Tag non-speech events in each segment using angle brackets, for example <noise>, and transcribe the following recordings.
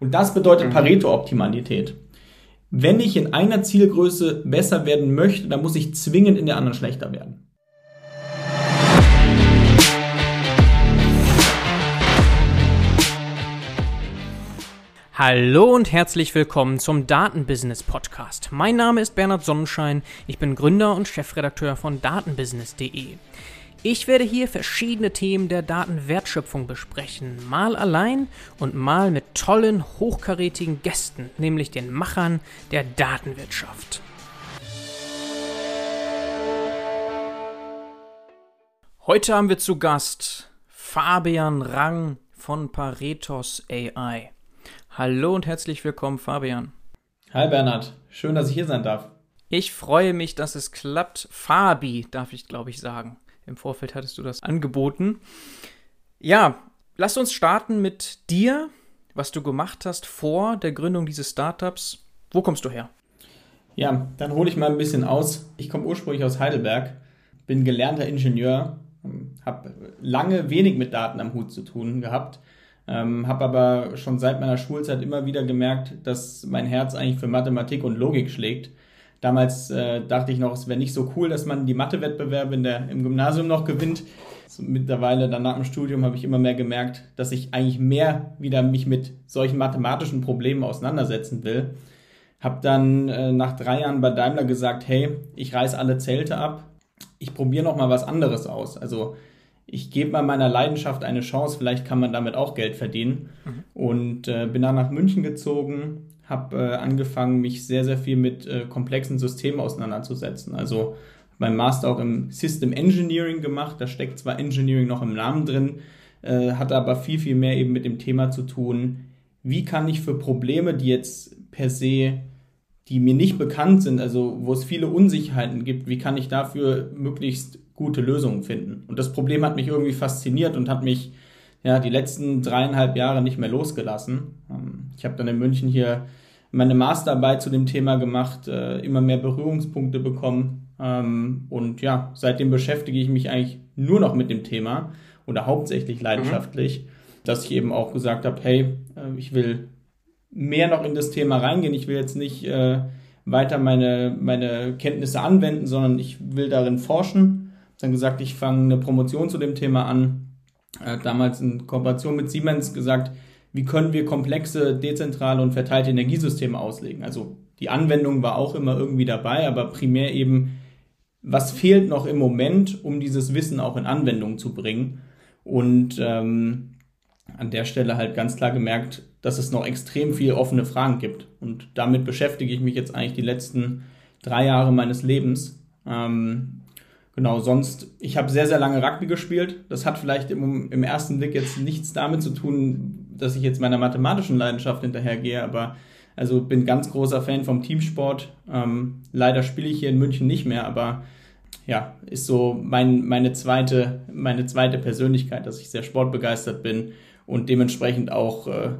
Und das bedeutet mhm. Pareto-Optimalität. Wenn ich in einer Zielgröße besser werden möchte, dann muss ich zwingend in der anderen schlechter werden. Hallo und herzlich willkommen zum Datenbusiness Podcast. Mein Name ist Bernhard Sonnenschein, ich bin Gründer und Chefredakteur von datenbusiness.de. Ich werde hier verschiedene Themen der Datenwertschöpfung besprechen, mal allein und mal mit tollen, hochkarätigen Gästen, nämlich den Machern der Datenwirtschaft. Heute haben wir zu Gast Fabian Rang von Paretos AI. Hallo und herzlich willkommen, Fabian. Hi Bernhard, schön, dass ich hier sein darf. Ich freue mich, dass es klappt. Fabi, darf ich glaube ich sagen. Im Vorfeld hattest du das angeboten. Ja, lass uns starten mit dir, was du gemacht hast vor der Gründung dieses Startups. Wo kommst du her? Ja, dann hole ich mal ein bisschen aus. Ich komme ursprünglich aus Heidelberg, bin gelernter Ingenieur, habe lange wenig mit Daten am Hut zu tun gehabt ähm, habe aber schon seit meiner Schulzeit immer wieder gemerkt, dass mein Herz eigentlich für Mathematik und Logik schlägt. Damals äh, dachte ich noch, es wäre nicht so cool, dass man die Mathewettbewerbe in der, im Gymnasium noch gewinnt. So, mittlerweile, dann nach dem Studium, habe ich immer mehr gemerkt, dass ich eigentlich mehr wieder mich mit solchen mathematischen Problemen auseinandersetzen will. Habe dann äh, nach drei Jahren bei Daimler gesagt, hey, ich reiß alle Zelte ab, ich probiere noch mal was anderes aus. Also ich gebe mal meiner Leidenschaft eine Chance, vielleicht kann man damit auch Geld verdienen. Mhm. Und äh, bin dann nach München gezogen, habe äh, angefangen, mich sehr, sehr viel mit äh, komplexen Systemen auseinanderzusetzen. Also mein Master auch im System Engineering gemacht, da steckt zwar Engineering noch im Namen drin, äh, hat aber viel, viel mehr eben mit dem Thema zu tun, wie kann ich für Probleme, die jetzt per se die mir nicht bekannt sind, also wo es viele Unsicherheiten gibt, wie kann ich dafür möglichst gute Lösungen finden? Und das Problem hat mich irgendwie fasziniert und hat mich ja die letzten dreieinhalb Jahre nicht mehr losgelassen. Ähm, ich habe dann in München hier meine Masterarbeit zu dem Thema gemacht, äh, immer mehr Berührungspunkte bekommen. Ähm, und ja, seitdem beschäftige ich mich eigentlich nur noch mit dem Thema oder hauptsächlich leidenschaftlich, mhm. dass ich eben auch gesagt habe, hey, äh, ich will mehr noch in das Thema reingehen. Ich will jetzt nicht äh, weiter meine, meine Kenntnisse anwenden, sondern ich will darin forschen. Dann gesagt, ich fange eine Promotion zu dem Thema an. Äh, damals in Kooperation mit Siemens gesagt, wie können wir komplexe, dezentrale und verteilte Energiesysteme auslegen. Also die Anwendung war auch immer irgendwie dabei, aber primär eben, was fehlt noch im Moment, um dieses Wissen auch in Anwendung zu bringen. Und ähm, an der Stelle halt ganz klar gemerkt, dass es noch extrem viele offene Fragen gibt. Und damit beschäftige ich mich jetzt eigentlich die letzten drei Jahre meines Lebens. Ähm, genau, sonst, ich habe sehr, sehr lange Rugby gespielt. Das hat vielleicht im, im ersten Blick jetzt nichts damit zu tun, dass ich jetzt meiner mathematischen Leidenschaft hinterhergehe, aber also bin ganz großer Fan vom Teamsport. Ähm, leider spiele ich hier in München nicht mehr, aber ja, ist so mein, meine, zweite, meine zweite Persönlichkeit, dass ich sehr sportbegeistert bin und dementsprechend auch äh,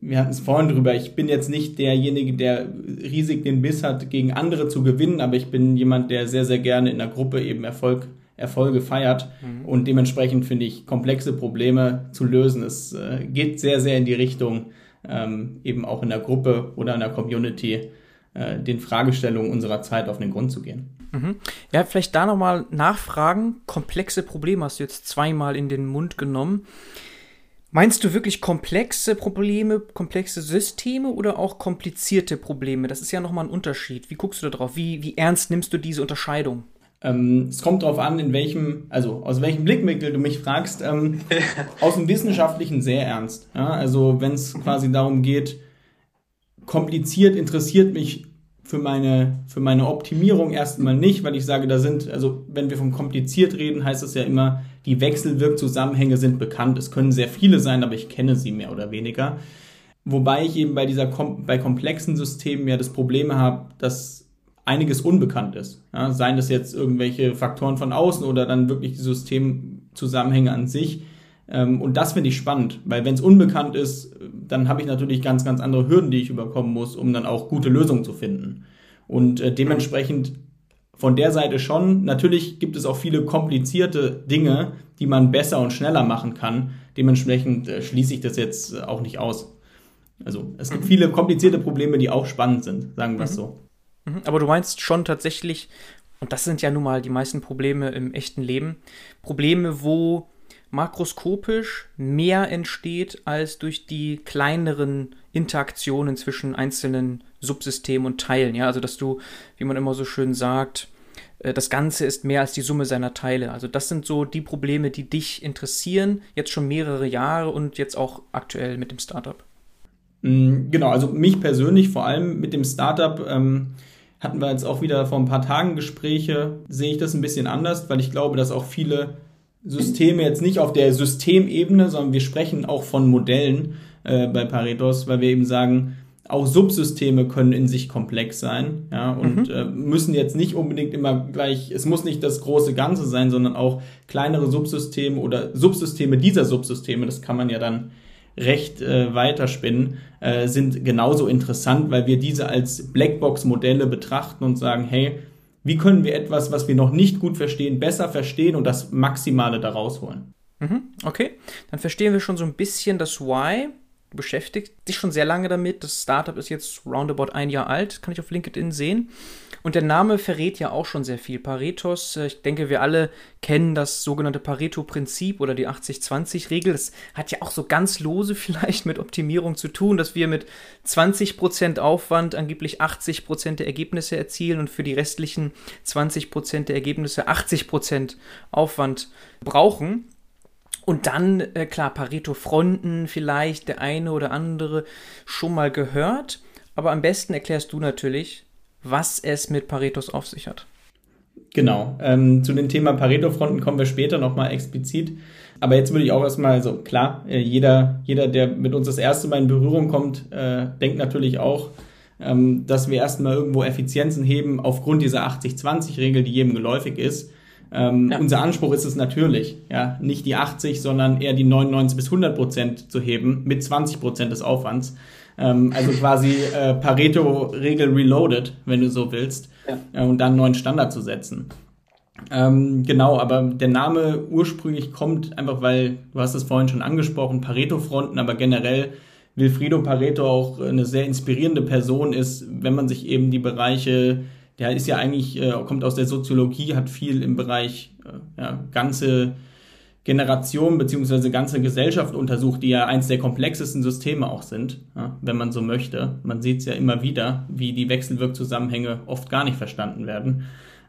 wir hatten es vorhin drüber, ich bin jetzt nicht derjenige, der riesig den Biss hat, gegen andere zu gewinnen, aber ich bin jemand, der sehr, sehr gerne in der Gruppe eben Erfolg, Erfolge feiert. Mhm. Und dementsprechend finde ich, komplexe Probleme zu lösen. Es äh, geht sehr, sehr in die Richtung, ähm, eben auch in der Gruppe oder in der Community äh, den Fragestellungen unserer Zeit auf den Grund zu gehen. Mhm. Ja, vielleicht da nochmal nachfragen. Komplexe Probleme hast du jetzt zweimal in den Mund genommen. Meinst du wirklich komplexe Probleme, komplexe Systeme oder auch komplizierte Probleme? Das ist ja nochmal ein Unterschied. Wie guckst du da drauf? Wie, wie ernst nimmst du diese Unterscheidung? Ähm, es kommt darauf an, in welchem, also aus welchem Blickwinkel du mich fragst. Ähm, <laughs> aus dem Wissenschaftlichen sehr ernst. Ja? Also wenn es quasi darum geht, kompliziert interessiert mich für meine, für meine Optimierung erstmal nicht, weil ich sage, da sind, also wenn wir von kompliziert reden, heißt das ja immer, die Wechselwirkzusammenhänge sind bekannt. Es können sehr viele sein, aber ich kenne sie mehr oder weniger. Wobei ich eben bei dieser bei komplexen Systemen ja das Problem habe, dass einiges unbekannt ist. Ja, seien das jetzt irgendwelche Faktoren von außen oder dann wirklich die Systemzusammenhänge an sich. Ähm, und das finde ich spannend, weil wenn es unbekannt ist, dann habe ich natürlich ganz, ganz andere Hürden, die ich überkommen muss, um dann auch gute Lösungen zu finden. Und äh, dementsprechend von der Seite schon. Natürlich gibt es auch viele komplizierte Dinge, die man besser und schneller machen kann. Dementsprechend äh, schließe ich das jetzt äh, auch nicht aus. Also es gibt mhm. viele komplizierte Probleme, die auch spannend sind, sagen wir es mhm. so. Mhm. Aber du meinst schon tatsächlich, und das sind ja nun mal die meisten Probleme im echten Leben, Probleme, wo makroskopisch mehr entsteht als durch die kleineren Interaktionen zwischen einzelnen Subsystemen und Teilen. Ja, also dass du, wie man immer so schön sagt, äh, das Ganze ist mehr als die Summe seiner Teile. Also das sind so die Probleme, die dich interessieren, jetzt schon mehrere Jahre und jetzt auch aktuell mit dem Startup. Mm, genau, also mich persönlich vor allem mit dem Startup ähm, hatten wir jetzt auch wieder vor ein paar Tagen Gespräche, sehe ich das ein bisschen anders, weil ich glaube, dass auch viele Systeme jetzt nicht auf der Systemebene, sondern wir sprechen auch von Modellen äh, bei Paretos, weil wir eben sagen, auch Subsysteme können in sich komplex sein, ja, und mhm. äh, müssen jetzt nicht unbedingt immer gleich, es muss nicht das große Ganze sein, sondern auch kleinere Subsysteme oder Subsysteme dieser Subsysteme, das kann man ja dann recht äh, weiterspinnen, äh, sind genauso interessant, weil wir diese als Blackbox-Modelle betrachten und sagen, hey, wie können wir etwas, was wir noch nicht gut verstehen, besser verstehen und das Maximale daraus holen? Mhm, okay, dann verstehen wir schon so ein bisschen das Why. Du beschäftigst dich schon sehr lange damit. Das Startup ist jetzt roundabout ein Jahr alt, kann ich auf LinkedIn sehen. Und der Name verrät ja auch schon sehr viel. Paretos, äh, ich denke, wir alle kennen das sogenannte Pareto-Prinzip oder die 80-20-Regel. Das hat ja auch so ganz lose <laughs> vielleicht mit Optimierung zu tun, dass wir mit 20% Aufwand angeblich 80% der Ergebnisse erzielen und für die restlichen 20% der Ergebnisse 80% Aufwand brauchen. Und dann, äh, klar, Pareto-Fronten vielleicht der eine oder andere schon mal gehört. Aber am besten erklärst du natürlich, was es mit Paretos auf sich hat. Genau. Ähm, zu dem Thema Pareto-Fronten kommen wir später nochmal explizit. Aber jetzt würde ich auch erstmal, so klar, äh, jeder, jeder, der mit uns das erste Mal in Berührung kommt, äh, denkt natürlich auch, ähm, dass wir erstmal irgendwo Effizienzen heben aufgrund dieser 80-20-Regel, die jedem geläufig ist. Ähm, ja. Unser Anspruch ist es natürlich, ja, nicht die 80, sondern eher die 99 bis 100 Prozent zu heben mit 20 Prozent des Aufwands. Ähm, also quasi äh, Pareto-Regel reloaded, wenn du so willst, ja. äh, und dann einen neuen Standard zu setzen. Ähm, genau, aber der Name ursprünglich kommt einfach, weil du hast es vorhin schon angesprochen, Pareto-Fronten, aber generell Wilfrido Pareto auch eine sehr inspirierende Person ist, wenn man sich eben die Bereiche der ist ja eigentlich, äh, kommt aus der Soziologie, hat viel im Bereich äh, ja, ganze Generation beziehungsweise ganze Gesellschaft untersucht, die ja eins der komplexesten Systeme auch sind, ja, wenn man so möchte. Man sieht es ja immer wieder, wie die Wechselwirkzusammenhänge oft gar nicht verstanden werden.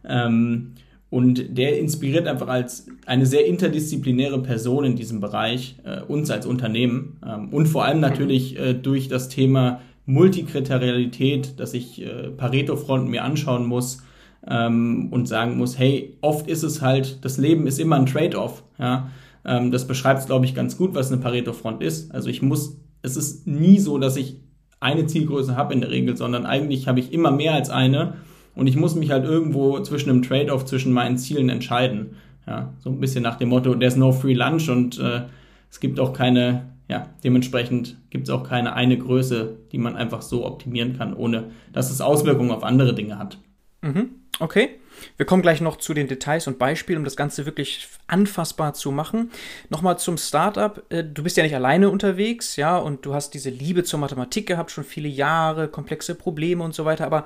Ähm, und der inspiriert einfach als eine sehr interdisziplinäre Person in diesem Bereich äh, uns als Unternehmen ähm, und vor allem natürlich äh, durch das Thema Multikriterialität, dass ich äh, Pareto-Fronten mir anschauen muss ähm, und sagen muss, hey, oft ist es halt, das Leben ist immer ein Trade-off. Ja? Ähm, das beschreibt, glaube ich, ganz gut, was eine Pareto-Front ist. Also ich muss, es ist nie so, dass ich eine Zielgröße habe in der Regel, sondern eigentlich habe ich immer mehr als eine und ich muss mich halt irgendwo zwischen einem Trade-off, zwischen meinen Zielen entscheiden. Ja, so ein bisschen nach dem Motto, there's no free lunch und äh, es gibt auch keine ja, dementsprechend gibt es auch keine eine Größe, die man einfach so optimieren kann, ohne dass es Auswirkungen auf andere Dinge hat. Mhm. Okay. Wir kommen gleich noch zu den Details und Beispielen, um das Ganze wirklich anfassbar zu machen. Nochmal zum Startup. Äh, du bist ja nicht alleine unterwegs, ja, und du hast diese Liebe zur Mathematik gehabt, schon viele Jahre, komplexe Probleme und so weiter. Aber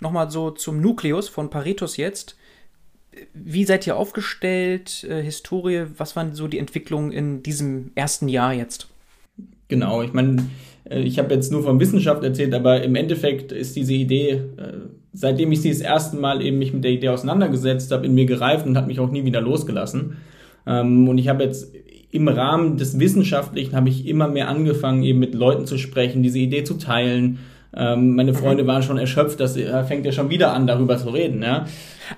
nochmal so zum Nukleus von Paretos jetzt. Wie seid ihr aufgestellt? Äh, Historie, was waren so die Entwicklungen in diesem ersten Jahr jetzt? Genau, ich meine, äh, ich habe jetzt nur von Wissenschaft erzählt, aber im Endeffekt ist diese Idee, seitdem ich sie das erste Mal eben mich mit der Idee auseinandergesetzt habe, in mir gereift und hat mich auch nie wieder losgelassen. Ähm, und ich habe jetzt im Rahmen des Wissenschaftlichen habe ich immer mehr angefangen, eben mit Leuten zu sprechen, diese Idee zu teilen. Ähm, meine mhm. Freunde waren schon erschöpft, das fängt ja schon wieder an, darüber zu reden, ja.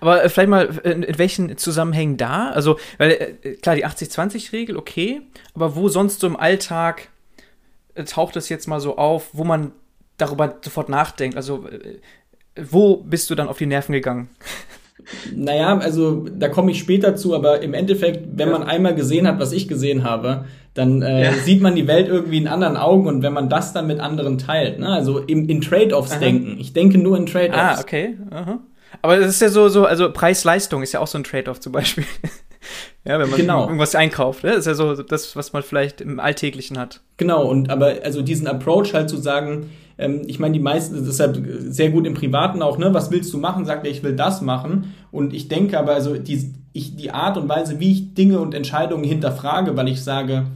Aber äh, vielleicht mal, in, in, welchen Zusammenhängen da? Also, weil, klar, die 80-20-Regel, okay, aber wo sonst so im Alltag taucht es jetzt mal so auf, wo man darüber sofort nachdenkt? Also, äh, wo bist du dann auf die Nerven gegangen? <laughs> Naja, also da komme ich später zu, aber im Endeffekt, wenn ja. man einmal gesehen hat, was ich gesehen habe, dann äh, ja. sieht man die Welt irgendwie in anderen Augen und wenn man das dann mit anderen teilt, ne? also im, in Trade-offs denken. Ich denke nur in Trade-offs. Ah, okay. Aha. Aber das ist ja so, so also Preis-Leistung ist ja auch so ein Trade-off zum Beispiel. <laughs> Ja, wenn man genau. irgendwas einkauft, ne? Das ist ja so das, was man vielleicht im Alltäglichen hat. Genau, und aber also diesen Approach halt zu sagen, ähm, ich meine, die meisten, deshalb sehr gut im Privaten auch, ne, was willst du machen? Sagt er, ich will das machen. Und ich denke aber, also die, ich, die Art und Weise, wie ich Dinge und Entscheidungen hinterfrage, weil ich sage,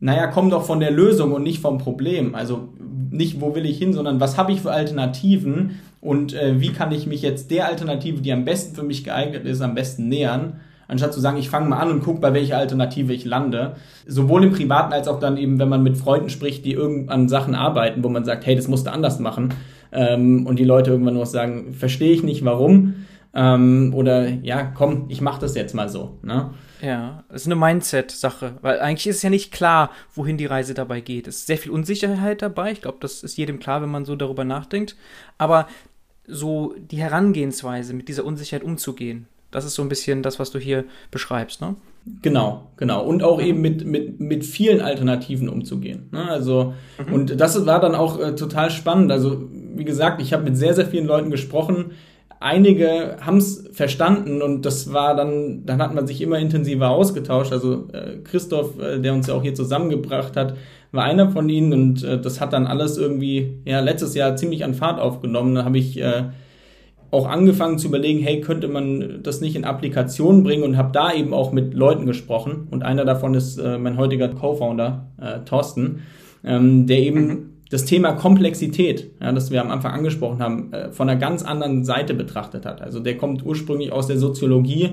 naja, komm doch von der Lösung und nicht vom Problem. Also nicht, wo will ich hin, sondern was habe ich für Alternativen und äh, wie kann ich mich jetzt der Alternative, die am besten für mich geeignet ist, am besten nähern anstatt zu sagen, ich fange mal an und gucke, bei welcher Alternative ich lande. Sowohl im Privaten als auch dann eben, wenn man mit Freunden spricht, die irgendwann Sachen arbeiten, wo man sagt, hey, das musst du anders machen. Ähm, und die Leute irgendwann nur sagen, verstehe ich nicht, warum. Ähm, oder ja, komm, ich mache das jetzt mal so. Ne? Ja, das ist eine Mindset-Sache, weil eigentlich ist es ja nicht klar, wohin die Reise dabei geht. Es ist sehr viel Unsicherheit dabei. Ich glaube, das ist jedem klar, wenn man so darüber nachdenkt. Aber so die Herangehensweise, mit dieser Unsicherheit umzugehen, das ist so ein bisschen das, was du hier beschreibst, ne? Genau, genau. Und auch eben mit, mit, mit vielen Alternativen umzugehen. Ne? Also, mhm. und das war dann auch äh, total spannend. Also, wie gesagt, ich habe mit sehr, sehr vielen Leuten gesprochen. Einige haben es verstanden und das war dann, dann hat man sich immer intensiver ausgetauscht. Also äh, Christoph, äh, der uns ja auch hier zusammengebracht hat, war einer von ihnen und äh, das hat dann alles irgendwie ja letztes Jahr ziemlich an Fahrt aufgenommen. Da habe ich äh, auch angefangen zu überlegen, hey, könnte man das nicht in Applikationen bringen und habe da eben auch mit Leuten gesprochen. Und einer davon ist äh, mein heutiger Co-Founder, äh, Thorsten, ähm, der eben mhm. das Thema Komplexität, ja, das wir am Anfang angesprochen haben, äh, von einer ganz anderen Seite betrachtet hat. Also der kommt ursprünglich aus der Soziologie,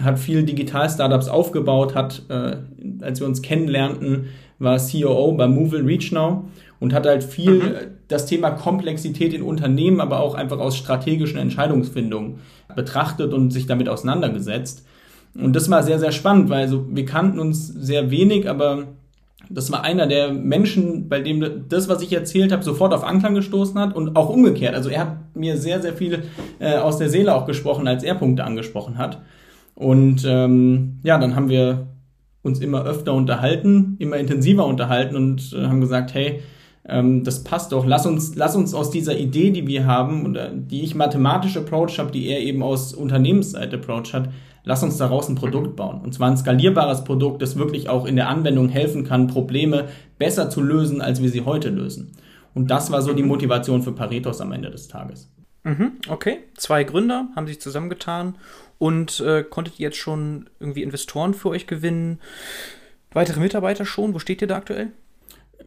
hat viel Digital-Startups aufgebaut, hat, äh, als wir uns kennenlernten, war COO bei Movil Reach Now und hat halt viel mhm. das Thema Komplexität in Unternehmen, aber auch einfach aus strategischen Entscheidungsfindungen betrachtet und sich damit auseinandergesetzt. Und das war sehr, sehr spannend, weil also wir kannten uns sehr wenig, aber das war einer der Menschen, bei dem das, was ich erzählt habe, sofort auf Anklang gestoßen hat und auch umgekehrt. Also er hat mir sehr, sehr viel äh, aus der Seele auch gesprochen, als er Punkte angesprochen hat. Und ähm, ja, dann haben wir uns immer öfter unterhalten, immer intensiver unterhalten und äh, haben gesagt, hey, ähm, das passt doch. Lass uns, lass uns aus dieser Idee, die wir haben, oder die ich mathematisch approach habe, die er eben aus Unternehmensseite approach hat, lass uns daraus ein Produkt bauen. Und zwar ein skalierbares Produkt, das wirklich auch in der Anwendung helfen kann, Probleme besser zu lösen, als wir sie heute lösen. Und das war so die Motivation für Paretos am Ende des Tages. Mhm, okay, zwei Gründer haben sich zusammengetan und äh, konntet ihr jetzt schon irgendwie Investoren für euch gewinnen? Weitere Mitarbeiter schon? Wo steht ihr da aktuell?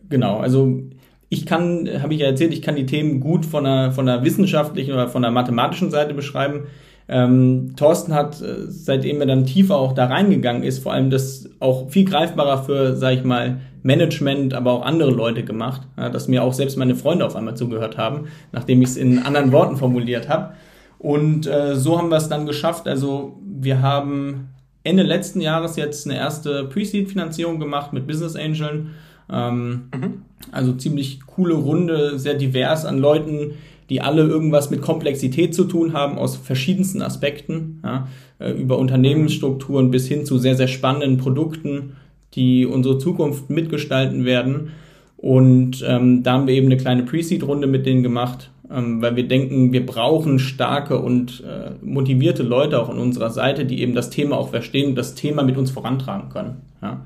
Genau, also ich kann, habe ich ja erzählt, ich kann die Themen gut von der, von der wissenschaftlichen oder von der mathematischen Seite beschreiben. Ähm, Thorsten hat, äh, seitdem er dann tiefer auch da reingegangen ist, vor allem das auch viel greifbarer für, sag ich mal, Management, aber auch andere Leute gemacht, ja, dass mir auch selbst meine Freunde auf einmal zugehört haben, nachdem ich es in anderen Worten formuliert habe. Und äh, so haben wir es dann geschafft. Also wir haben Ende letzten Jahres jetzt eine erste Pre-Seed-Finanzierung gemacht mit Business Angeln ähm, mhm. Also ziemlich coole Runde, sehr divers an Leuten, die alle irgendwas mit Komplexität zu tun haben, aus verschiedensten Aspekten, ja, äh, über Unternehmensstrukturen bis hin zu sehr, sehr spannenden Produkten, die unsere Zukunft mitgestalten werden. Und ähm, da haben wir eben eine kleine Pre-Seed-Runde mit denen gemacht, weil wir denken, wir brauchen starke und äh, motivierte Leute auch an unserer Seite, die eben das Thema auch verstehen und das Thema mit uns vorantragen können. Ja.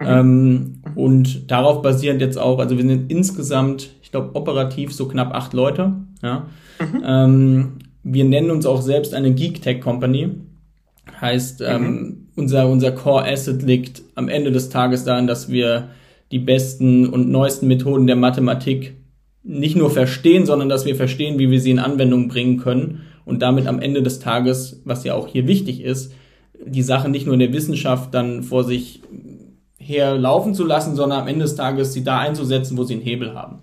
Mhm. Ähm, und darauf basierend jetzt auch, also wir sind insgesamt, ich glaube, operativ so knapp acht Leute. Ja. Mhm. Ähm, wir nennen uns auch selbst eine Geek Tech Company. Heißt, ähm, mhm. unser, unser Core Asset liegt am Ende des Tages darin, dass wir die besten und neuesten Methoden der Mathematik nicht nur verstehen, sondern dass wir verstehen, wie wir sie in Anwendung bringen können und damit am Ende des Tages, was ja auch hier wichtig ist, die Sache nicht nur in der Wissenschaft dann vor sich herlaufen zu lassen, sondern am Ende des Tages sie da einzusetzen, wo sie einen Hebel haben.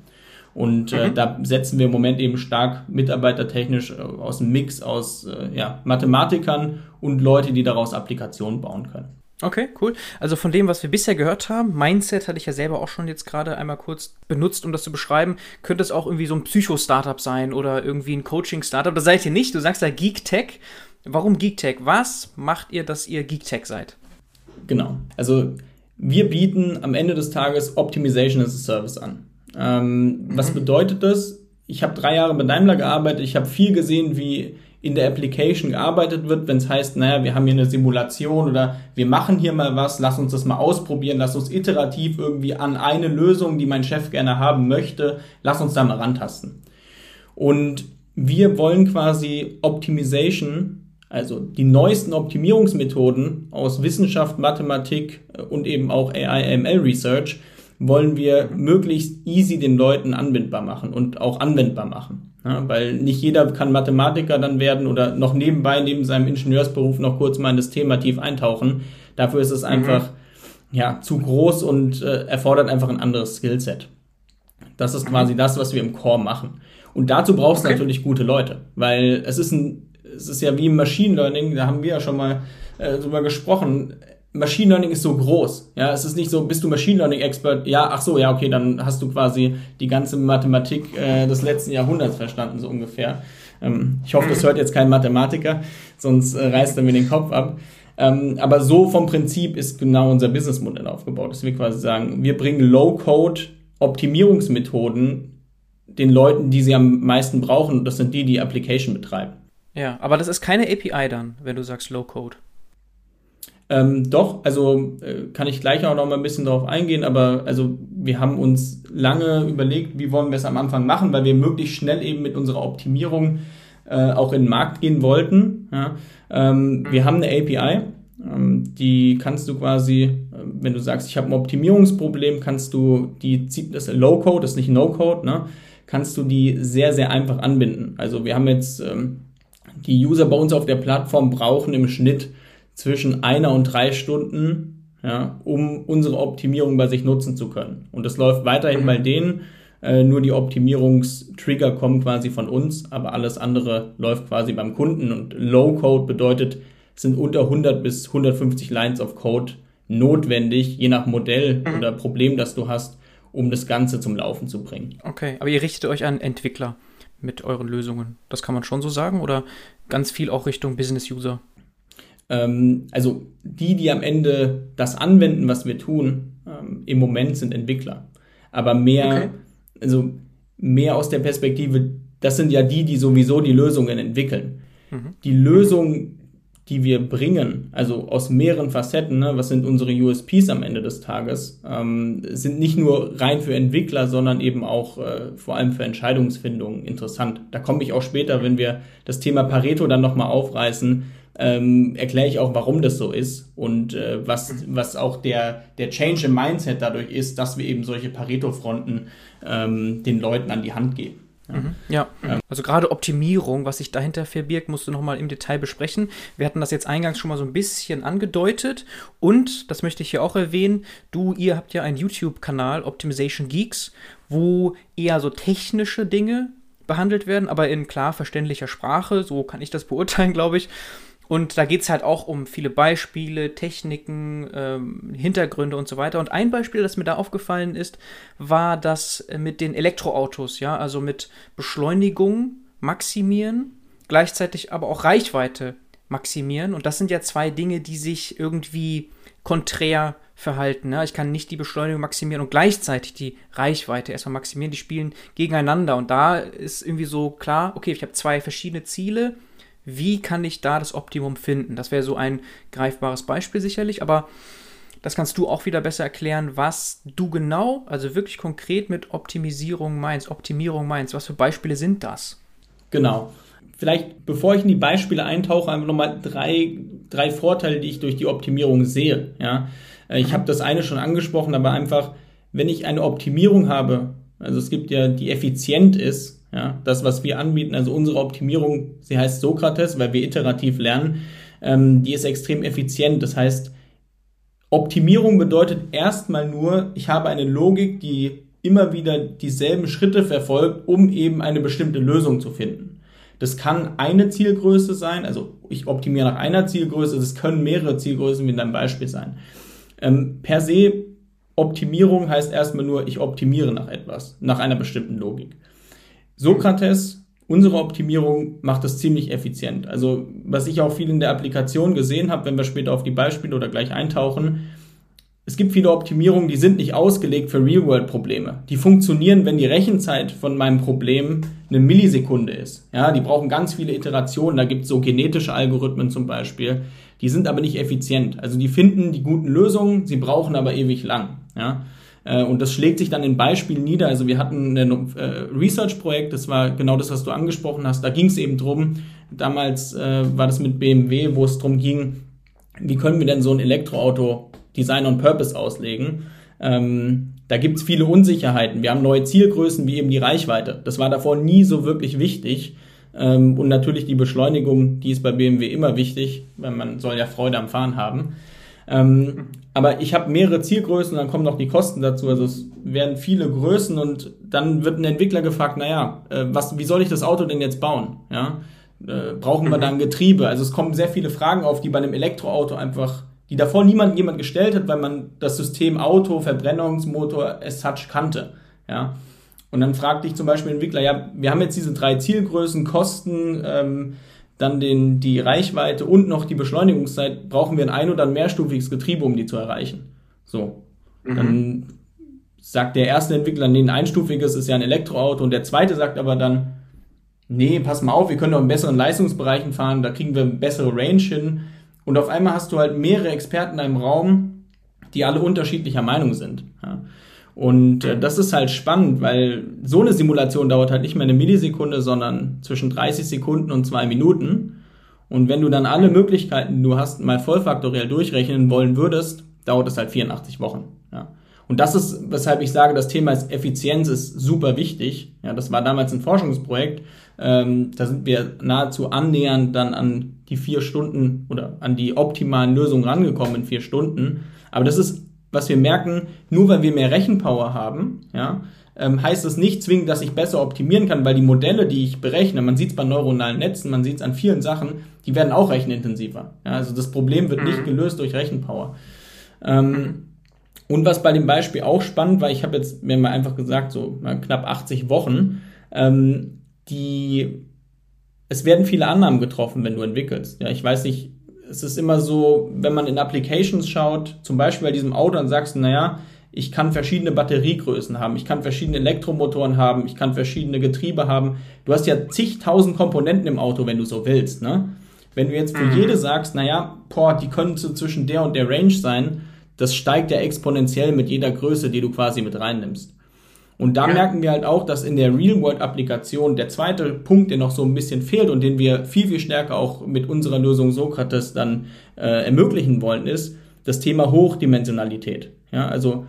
Und äh, mhm. da setzen wir im Moment eben stark mitarbeitertechnisch äh, aus einem Mix aus äh, ja, Mathematikern und Leute, die daraus Applikationen bauen können. Okay, cool. Also von dem, was wir bisher gehört haben, Mindset hatte ich ja selber auch schon jetzt gerade einmal kurz benutzt, um das zu beschreiben, könnte es auch irgendwie so ein Psycho-Startup sein oder irgendwie ein Coaching-Startup. Das seid ihr nicht. Du sagst ja Geek Tech. Warum Geek Tech? Was macht ihr, dass ihr Geek Tech seid? Genau. Also wir bieten am Ende des Tages Optimization as a Service an. Ähm, mhm. Was bedeutet das? Ich habe drei Jahre bei Daimler gearbeitet, ich habe viel gesehen, wie in der Application gearbeitet wird, wenn es heißt, naja, wir haben hier eine Simulation oder wir machen hier mal was, lass uns das mal ausprobieren, lass uns iterativ irgendwie an eine Lösung, die mein Chef gerne haben möchte, lass uns da mal rantasten. Und wir wollen quasi Optimization, also die neuesten Optimierungsmethoden aus Wissenschaft, Mathematik und eben auch AI, ML Research, wollen wir möglichst easy den Leuten anbindbar machen und auch anwendbar machen. Ja, weil nicht jeder kann Mathematiker dann werden oder noch nebenbei, neben seinem Ingenieursberuf noch kurz mal in das Thema tief eintauchen. Dafür ist es mhm. einfach mhm. ja, zu groß und äh, erfordert einfach ein anderes Skillset. Das ist quasi das, was wir im Core machen. Und dazu brauchst okay. du natürlich gute Leute, weil es ist ein, es ist ja wie im Machine Learning, da haben wir ja schon mal äh, drüber gesprochen. Machine Learning ist so groß. Ja, es ist nicht so, bist du Machine Learning Expert? Ja, ach so, ja, okay, dann hast du quasi die ganze Mathematik äh, des letzten Jahrhunderts verstanden, so ungefähr. Ähm, ich hoffe, das hört jetzt kein Mathematiker, sonst äh, reißt er mir den Kopf ab. Ähm, aber so vom Prinzip ist genau unser Businessmodell aufgebaut, dass wir quasi sagen, wir bringen Low-Code Optimierungsmethoden den Leuten, die sie am meisten brauchen. Das sind die, die Application betreiben. Ja, aber das ist keine API dann, wenn du sagst Low-Code. Ähm, doch, also äh, kann ich gleich auch noch mal ein bisschen darauf eingehen, aber also wir haben uns lange überlegt, wie wollen wir es am Anfang machen, weil wir möglichst schnell eben mit unserer Optimierung äh, auch in den Markt gehen wollten. Ja? Ähm, wir haben eine API, ähm, die kannst du quasi, äh, wenn du sagst, ich habe ein Optimierungsproblem, kannst du die, das ist Low-Code, das ist nicht No-Code, ne? kannst du die sehr, sehr einfach anbinden. Also wir haben jetzt, ähm, die User bei uns auf der Plattform brauchen im Schnitt zwischen einer und drei Stunden, ja, um unsere Optimierung bei sich nutzen zu können. Und das läuft weiterhin bei denen. Äh, nur die Optimierungstrigger kommen quasi von uns, aber alles andere läuft quasi beim Kunden. Und Low-Code bedeutet, es sind unter 100 bis 150 Lines of Code notwendig, je nach Modell mhm. oder Problem, das du hast, um das Ganze zum Laufen zu bringen. Okay, aber ihr richtet euch an Entwickler mit euren Lösungen. Das kann man schon so sagen oder ganz viel auch Richtung Business-User? Ähm, also die, die am Ende das anwenden, was wir tun, ähm, im Moment sind Entwickler. Aber mehr, okay. also mehr aus der Perspektive, das sind ja die, die sowieso die Lösungen entwickeln. Mhm. Die Lösung, die wir bringen, also aus mehreren Facetten, ne, was sind unsere USPs am Ende des Tages, ähm, sind nicht nur rein für Entwickler, sondern eben auch äh, vor allem für Entscheidungsfindung interessant. Da komme ich auch später, wenn wir das Thema Pareto dann nochmal aufreißen, ähm, erkläre ich auch, warum das so ist und äh, was, was auch der, der Change im Mindset dadurch ist, dass wir eben solche Pareto-Fronten ähm, den Leuten an die Hand geben. Ja, mhm. ja. Ähm. also gerade Optimierung, was sich dahinter verbirgt, musst du nochmal im Detail besprechen. Wir hatten das jetzt eingangs schon mal so ein bisschen angedeutet und, das möchte ich hier auch erwähnen, du, ihr habt ja einen YouTube-Kanal, Optimization Geeks, wo eher so technische Dinge behandelt werden, aber in klar verständlicher Sprache, so kann ich das beurteilen, glaube ich. Und da geht es halt auch um viele Beispiele, Techniken, ähm, Hintergründe und so weiter. Und ein Beispiel, das mir da aufgefallen ist, war das mit den Elektroautos, ja, also mit Beschleunigung maximieren, gleichzeitig aber auch Reichweite maximieren. Und das sind ja zwei Dinge, die sich irgendwie konträr verhalten. Ja? Ich kann nicht die Beschleunigung maximieren und gleichzeitig die Reichweite erstmal maximieren. Die spielen gegeneinander. Und da ist irgendwie so klar, okay, ich habe zwei verschiedene Ziele wie kann ich da das Optimum finden? Das wäre so ein greifbares Beispiel sicherlich, aber das kannst du auch wieder besser erklären, was du genau, also wirklich konkret mit Optimisierung meinst, Optimierung meinst. Was für Beispiele sind das? Genau. Vielleicht, bevor ich in die Beispiele eintauche, einfach nochmal drei, drei Vorteile, die ich durch die Optimierung sehe. Ja? Ich mhm. habe das eine schon angesprochen, aber einfach, wenn ich eine Optimierung habe, also es gibt ja, die effizient ist, ja, das, was wir anbieten, also unsere Optimierung, sie heißt Sokrates, weil wir iterativ lernen, ähm, die ist extrem effizient. Das heißt, Optimierung bedeutet erstmal nur, ich habe eine Logik, die immer wieder dieselben Schritte verfolgt, um eben eine bestimmte Lösung zu finden. Das kann eine Zielgröße sein, also ich optimiere nach einer Zielgröße, das können mehrere Zielgrößen wie in deinem Beispiel sein. Ähm, per se, Optimierung heißt erstmal nur, ich optimiere nach etwas, nach einer bestimmten Logik. Sokrates, unsere Optimierung macht das ziemlich effizient. Also was ich auch viel in der Applikation gesehen habe, wenn wir später auf die Beispiele oder gleich eintauchen, es gibt viele Optimierungen, die sind nicht ausgelegt für Real-World-Probleme. Die funktionieren, wenn die Rechenzeit von meinem Problem eine Millisekunde ist. Ja, die brauchen ganz viele Iterationen. Da gibt es so genetische Algorithmen zum Beispiel. Die sind aber nicht effizient. Also die finden die guten Lösungen, sie brauchen aber ewig lang. Ja, und das schlägt sich dann in Beispielen nieder. Also wir hatten ein äh, Research-Projekt, das war genau das, was du angesprochen hast. Da ging es eben drum. Damals äh, war das mit BMW, wo es drum ging, wie können wir denn so ein Elektroauto Design on Purpose auslegen. Ähm, da gibt es viele Unsicherheiten. Wir haben neue Zielgrößen wie eben die Reichweite. Das war davor nie so wirklich wichtig. Ähm, und natürlich die Beschleunigung, die ist bei BMW immer wichtig, weil man soll ja Freude am Fahren haben. Ähm, aber ich habe mehrere Zielgrößen, dann kommen noch die Kosten dazu. Also es werden viele Größen und dann wird ein Entwickler gefragt, naja, äh, was, wie soll ich das Auto denn jetzt bauen? Ja? Äh, brauchen wir da ein Getriebe? Also es kommen sehr viele Fragen auf, die bei einem Elektroauto einfach die davor niemand jemand gestellt hat, weil man das System Auto, Verbrennungsmotor as such kannte. Ja. Und dann fragte ich zum Beispiel Entwickler, ja, wir haben jetzt diese drei Zielgrößen, Kosten, ähm, dann den, die Reichweite und noch die Beschleunigungszeit, brauchen wir ein ein- oder ein mehrstufiges Getriebe, um die zu erreichen. So. Mhm. Dann sagt der erste Entwickler, nee, ein einstufiges ist ja ein Elektroauto und der zweite sagt aber dann, nee, pass mal auf, wir können doch in besseren Leistungsbereichen fahren, da kriegen wir bessere Range hin. Und auf einmal hast du halt mehrere Experten in einem Raum, die alle unterschiedlicher Meinung sind. Ja. Und äh, das ist halt spannend, weil so eine Simulation dauert halt nicht mehr eine Millisekunde, sondern zwischen 30 Sekunden und zwei Minuten. Und wenn du dann alle Möglichkeiten, die du hast, mal vollfaktoriell durchrechnen wollen würdest, dauert es halt 84 Wochen. Ja. Und das ist, weshalb ich sage, das Thema ist Effizienz ist super wichtig. Ja, das war damals ein Forschungsprojekt. Ähm, da sind wir nahezu annähernd dann an die vier Stunden oder an die optimalen Lösungen rangekommen in vier Stunden. Aber das ist, was wir merken, nur weil wir mehr Rechenpower haben, ja, ähm, heißt es nicht zwingend, dass ich besser optimieren kann, weil die Modelle, die ich berechne, man sieht es bei neuronalen Netzen, man sieht es an vielen Sachen, die werden auch rechenintensiver. Ja, also das Problem wird mhm. nicht gelöst durch Rechenpower. Ähm, mhm. Und was bei dem Beispiel auch spannend war, ich habe jetzt mir mal einfach gesagt, so knapp 80 Wochen, ähm, die es werden viele Annahmen getroffen, wenn du entwickelst. Ja, ich weiß nicht, es ist immer so, wenn man in Applications schaut, zum Beispiel bei diesem Auto, dann sagst du, naja, ich kann verschiedene Batteriegrößen haben, ich kann verschiedene Elektromotoren haben, ich kann verschiedene Getriebe haben. Du hast ja zigtausend Komponenten im Auto, wenn du so willst. Ne? Wenn du jetzt für mhm. jede sagst, naja, boah, die können so zwischen der und der Range sein, das steigt ja exponentiell mit jeder Größe, die du quasi mit reinnimmst. Und da ja. merken wir halt auch, dass in der Real-World-Applikation der zweite Punkt, der noch so ein bisschen fehlt und den wir viel, viel stärker auch mit unserer Lösung Sokrates dann äh, ermöglichen wollen, ist das Thema Hochdimensionalität. Ja, also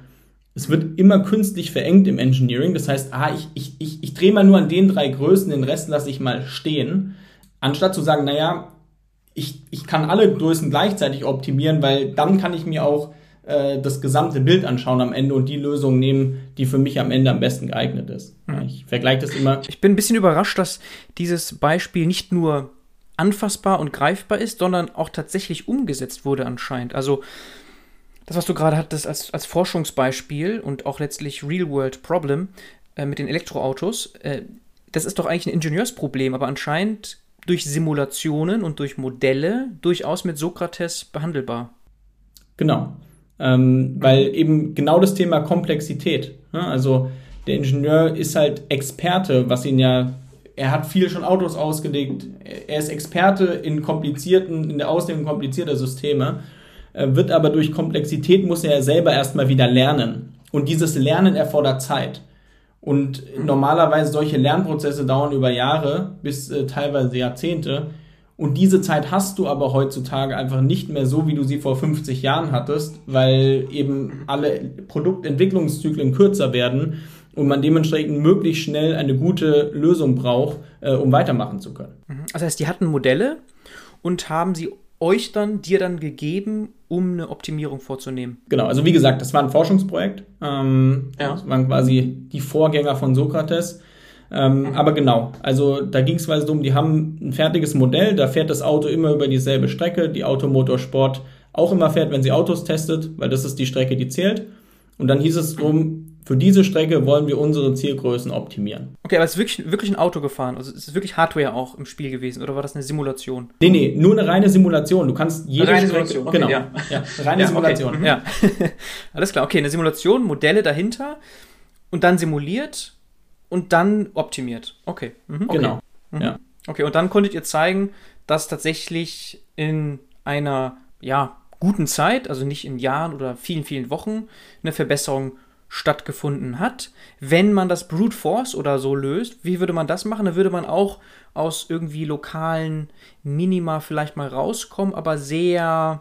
es wird immer künstlich verengt im Engineering. Das heißt, ah, ich, ich, ich, ich drehe mal nur an den drei Größen, den Rest lasse ich mal stehen. Anstatt zu sagen, naja, ich, ich kann alle Größen gleichzeitig optimieren, weil dann kann ich mir auch äh, das gesamte Bild anschauen am Ende und die Lösung nehmen, die für mich am Ende am besten geeignet ist. Mhm. Ich vergleiche das immer. Ich bin ein bisschen überrascht, dass dieses Beispiel nicht nur anfassbar und greifbar ist, sondern auch tatsächlich umgesetzt wurde anscheinend. Also das, was du gerade hattest als, als Forschungsbeispiel und auch letztlich Real-World-Problem äh, mit den Elektroautos, äh, das ist doch eigentlich ein Ingenieursproblem, aber anscheinend durch Simulationen und durch Modelle durchaus mit Sokrates behandelbar. Genau ähm, weil eben genau das Thema Komplexität. Ne? Also der Ingenieur ist halt Experte, was ihn ja, er hat viel schon Autos ausgelegt, er ist Experte in komplizierten, in der Auslegung komplizierter Systeme, äh, wird aber durch Komplexität muss er selber erstmal wieder lernen. Und dieses Lernen erfordert Zeit. Und normalerweise solche Lernprozesse dauern über Jahre bis äh, teilweise Jahrzehnte. Und diese Zeit hast du aber heutzutage einfach nicht mehr so, wie du sie vor 50 Jahren hattest, weil eben alle Produktentwicklungszyklen kürzer werden und man dementsprechend möglichst schnell eine gute Lösung braucht, äh, um weitermachen zu können. Mhm. Das heißt, die hatten Modelle und haben sie euch dann, dir dann gegeben, um eine Optimierung vorzunehmen? Genau, also wie gesagt, das war ein Forschungsprojekt. Ähm, ja. Das waren quasi die Vorgänger von Sokrates. Ähm, mhm. Aber genau, also da ging es quasi darum, die haben ein fertiges Modell, da fährt das Auto immer über dieselbe Strecke, die Automotorsport auch immer fährt, wenn sie Autos testet, weil das ist die Strecke, die zählt. Und dann hieß es drum, für diese Strecke wollen wir unsere Zielgrößen optimieren. Okay, aber es ist wirklich, wirklich ein Auto gefahren. Also es ist wirklich Hardware auch im Spiel gewesen oder war das eine Simulation? Nee, nee, nur eine reine Simulation. Du kannst jede reine Strecke, Simulation. Okay, genau, ja. ja. reine ja, Simulation. Okay. Mhm. Ja. <laughs> Alles klar. Okay, eine Simulation, Modelle dahinter und dann simuliert und dann optimiert. Okay. Mhm. okay. Genau. Mhm. Ja. Okay, und dann konntet ihr zeigen, dass tatsächlich in einer ja, guten Zeit, also nicht in Jahren oder vielen, vielen Wochen, eine Verbesserung stattgefunden hat. Wenn man das Brute Force oder so löst, wie würde man das machen? Da würde man auch aus irgendwie lokalen Minima vielleicht mal rauskommen, aber sehr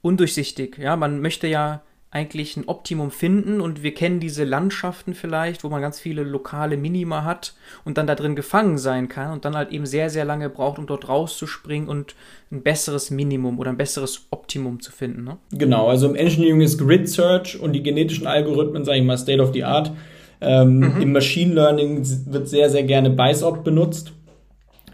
undurchsichtig. Ja, man möchte ja eigentlich ein Optimum finden und wir kennen diese Landschaften vielleicht, wo man ganz viele lokale Minima hat und dann da drin gefangen sein kann und dann halt eben sehr, sehr lange braucht, um dort rauszuspringen und ein besseres Minimum oder ein besseres Optimum zu finden. Ne? Genau, also im Engineering ist Grid Search und die genetischen Algorithmen, sage ich mal, State of the Art. Ähm, mhm. Im Machine Learning wird sehr, sehr gerne BISOP benutzt.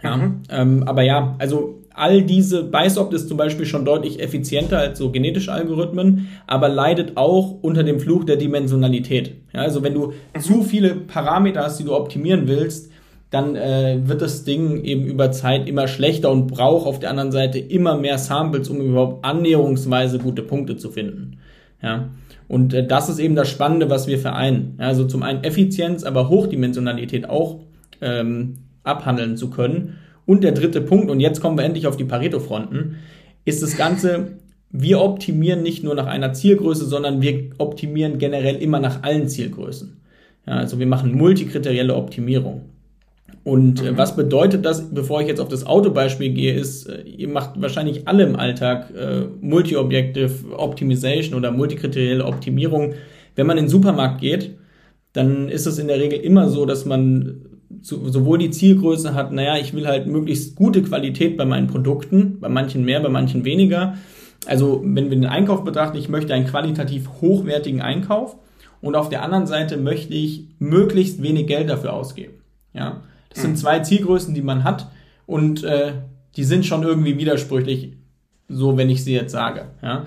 Ja, mhm. ähm, aber ja, also all diese, BISOP ist zum Beispiel schon deutlich effizienter als so genetische Algorithmen, aber leidet auch unter dem Fluch der Dimensionalität. Ja, also wenn du zu viele Parameter hast, die du optimieren willst, dann äh, wird das Ding eben über Zeit immer schlechter und braucht auf der anderen Seite immer mehr Samples, um überhaupt annäherungsweise gute Punkte zu finden. Ja. Und äh, das ist eben das Spannende, was wir vereinen. Ja, also zum einen Effizienz, aber Hochdimensionalität auch ähm, abhandeln zu können. Und der dritte Punkt, und jetzt kommen wir endlich auf die Pareto-Fronten, ist das Ganze, wir optimieren nicht nur nach einer Zielgröße, sondern wir optimieren generell immer nach allen Zielgrößen. Ja, also wir machen multikriterielle Optimierung. Und äh, mhm. was bedeutet das, bevor ich jetzt auf das Autobeispiel gehe, ist, äh, ihr macht wahrscheinlich alle im Alltag äh, Multi-Objective Optimization oder multikriterielle Optimierung. Wenn man in den Supermarkt geht, dann ist es in der Regel immer so, dass man sowohl die Zielgröße hat, naja, ich will halt möglichst gute Qualität bei meinen Produkten, bei manchen mehr, bei manchen weniger. Also wenn wir den Einkauf betrachten, ich möchte einen qualitativ hochwertigen Einkauf und auf der anderen Seite möchte ich möglichst wenig Geld dafür ausgeben. Ja. Das sind zwei Zielgrößen, die man hat und äh, die sind schon irgendwie widersprüchlich, so wenn ich sie jetzt sage. Ja.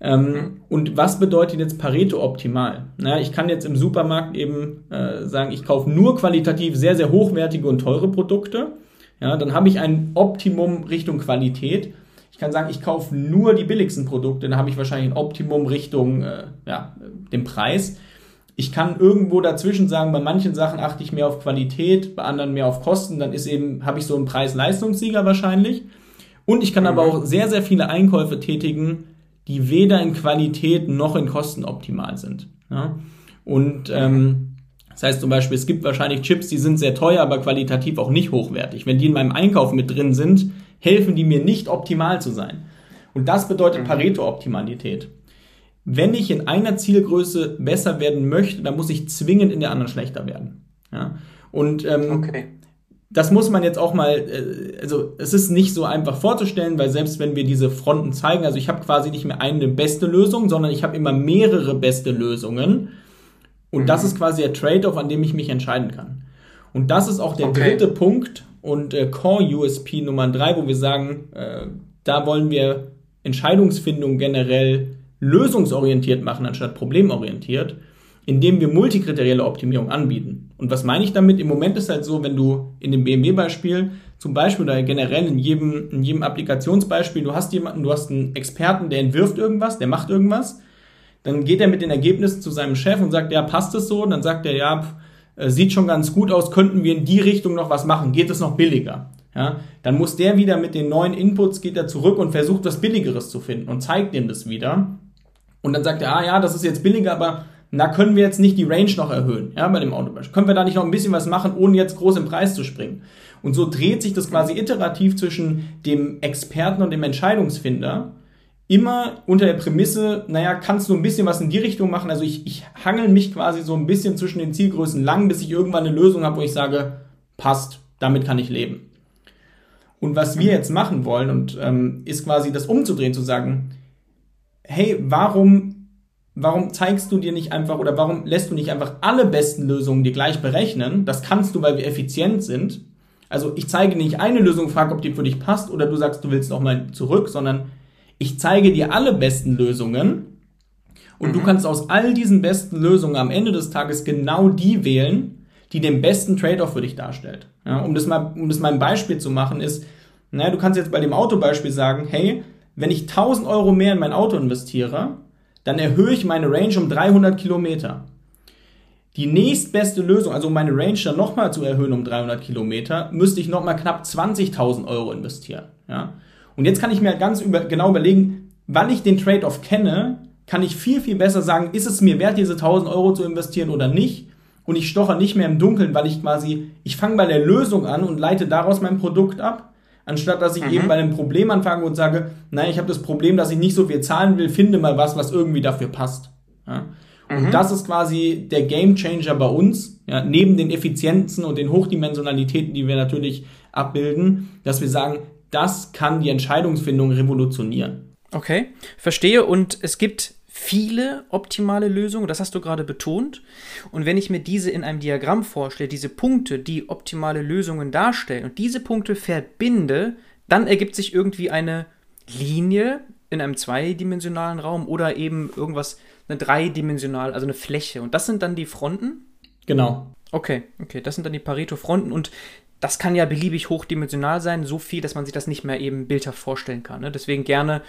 Ähm, und was bedeutet jetzt Pareto optimal? Na, ich kann jetzt im Supermarkt eben äh, sagen, ich kaufe nur qualitativ sehr, sehr hochwertige und teure Produkte. Ja, dann habe ich ein Optimum Richtung Qualität. Ich kann sagen, ich kaufe nur die billigsten Produkte, dann habe ich wahrscheinlich ein Optimum Richtung äh, ja, dem Preis. Ich kann irgendwo dazwischen sagen, bei manchen Sachen achte ich mehr auf Qualität, bei anderen mehr auf Kosten, dann ist eben, habe ich so einen Preis-Leistungssieger wahrscheinlich. Und ich kann mhm. aber auch sehr, sehr viele Einkäufe tätigen, die weder in Qualität noch in Kosten optimal sind. Ja? Und ähm, das heißt zum Beispiel, es gibt wahrscheinlich Chips, die sind sehr teuer, aber qualitativ auch nicht hochwertig. Wenn die in meinem Einkauf mit drin sind, helfen die mir nicht optimal zu sein. Und das bedeutet mhm. Pareto-Optimalität. Wenn ich in einer Zielgröße besser werden möchte, dann muss ich zwingend in der anderen schlechter werden. Ja? Und ähm, okay. Das muss man jetzt auch mal, äh, also es ist nicht so einfach vorzustellen, weil selbst wenn wir diese Fronten zeigen, also ich habe quasi nicht mehr eine beste Lösung, sondern ich habe immer mehrere beste Lösungen. Und mhm. das ist quasi der Trade-off, an dem ich mich entscheiden kann. Und das ist auch der okay. dritte Punkt und äh, Core USP Nummer drei, wo wir sagen, äh, da wollen wir Entscheidungsfindung generell lösungsorientiert machen, anstatt problemorientiert, indem wir multikriterielle Optimierung anbieten. Und was meine ich damit? Im Moment ist halt so, wenn du in dem BMW-Beispiel zum Beispiel oder generell in jedem, in jedem Applikationsbeispiel, du hast jemanden, du hast einen Experten, der entwirft irgendwas, der macht irgendwas, dann geht er mit den Ergebnissen zu seinem Chef und sagt, ja, passt es so? Und dann sagt er, ja, äh, sieht schon ganz gut aus, könnten wir in die Richtung noch was machen, geht es noch billiger? Ja, dann muss der wieder mit den neuen Inputs, geht er zurück und versucht was Billigeres zu finden und zeigt ihm das wieder. Und dann sagt er, ah ja, das ist jetzt billiger, aber da können wir jetzt nicht die Range noch erhöhen, ja, bei dem Autobeispiel. Können wir da nicht noch ein bisschen was machen, ohne jetzt groß im Preis zu springen? Und so dreht sich das quasi iterativ zwischen dem Experten und dem Entscheidungsfinder. Immer unter der Prämisse, naja, kannst du ein bisschen was in die Richtung machen? Also ich, ich hangel mich quasi so ein bisschen zwischen den Zielgrößen lang, bis ich irgendwann eine Lösung habe, wo ich sage, passt, damit kann ich leben. Und was wir jetzt machen wollen, und ähm, ist quasi das umzudrehen, zu sagen, hey, warum, warum zeigst du dir nicht einfach oder warum lässt du nicht einfach alle besten Lösungen dir gleich berechnen? Das kannst du, weil wir effizient sind. Also ich zeige nicht eine Lösung, frage, ob die für dich passt oder du sagst, du willst nochmal zurück, sondern ich zeige dir alle besten Lösungen und mhm. du kannst aus all diesen besten Lösungen am Ende des Tages genau die wählen, die den besten Trade-off für dich darstellt. Ja, um, das mal, um das mal ein Beispiel zu machen, ist, naja, du kannst jetzt bei dem Autobeispiel sagen, hey, wenn ich 1000 Euro mehr in mein Auto investiere, dann erhöhe ich meine Range um 300 Kilometer. Die nächstbeste Lösung, also um meine Range dann nochmal zu erhöhen um 300 Kilometer, müsste ich nochmal knapp 20.000 Euro investieren. Ja? Und jetzt kann ich mir halt ganz über, genau überlegen, weil ich den Trade-off kenne, kann ich viel, viel besser sagen, ist es mir wert, diese 1000 Euro zu investieren oder nicht? Und ich stoche nicht mehr im Dunkeln, weil ich quasi, ich fange bei der Lösung an und leite daraus mein Produkt ab, anstatt dass ich mhm. eben bei einem Problem anfange und sage, nein, ich habe das Problem, dass ich nicht so viel zahlen will, finde mal was, was irgendwie dafür passt. Ja? Und mhm. das ist quasi der Game Changer bei uns, ja, neben den Effizienzen und den Hochdimensionalitäten, die wir natürlich abbilden, dass wir sagen, das kann die Entscheidungsfindung revolutionieren. Okay, verstehe. Und es gibt viele optimale Lösungen, das hast du gerade betont. Und wenn ich mir diese in einem Diagramm vorstelle, diese Punkte, die optimale Lösungen darstellen und diese Punkte verbinde, dann ergibt sich irgendwie eine Linie in einem zweidimensionalen Raum oder eben irgendwas eine dreidimensional, also eine Fläche. Und das sind dann die Fronten? Genau. Okay, okay, das sind dann die Pareto-Fronten und das kann ja beliebig hochdimensional sein, so viel, dass man sich das nicht mehr eben bildhaft vorstellen kann. Ne? Deswegen gerne,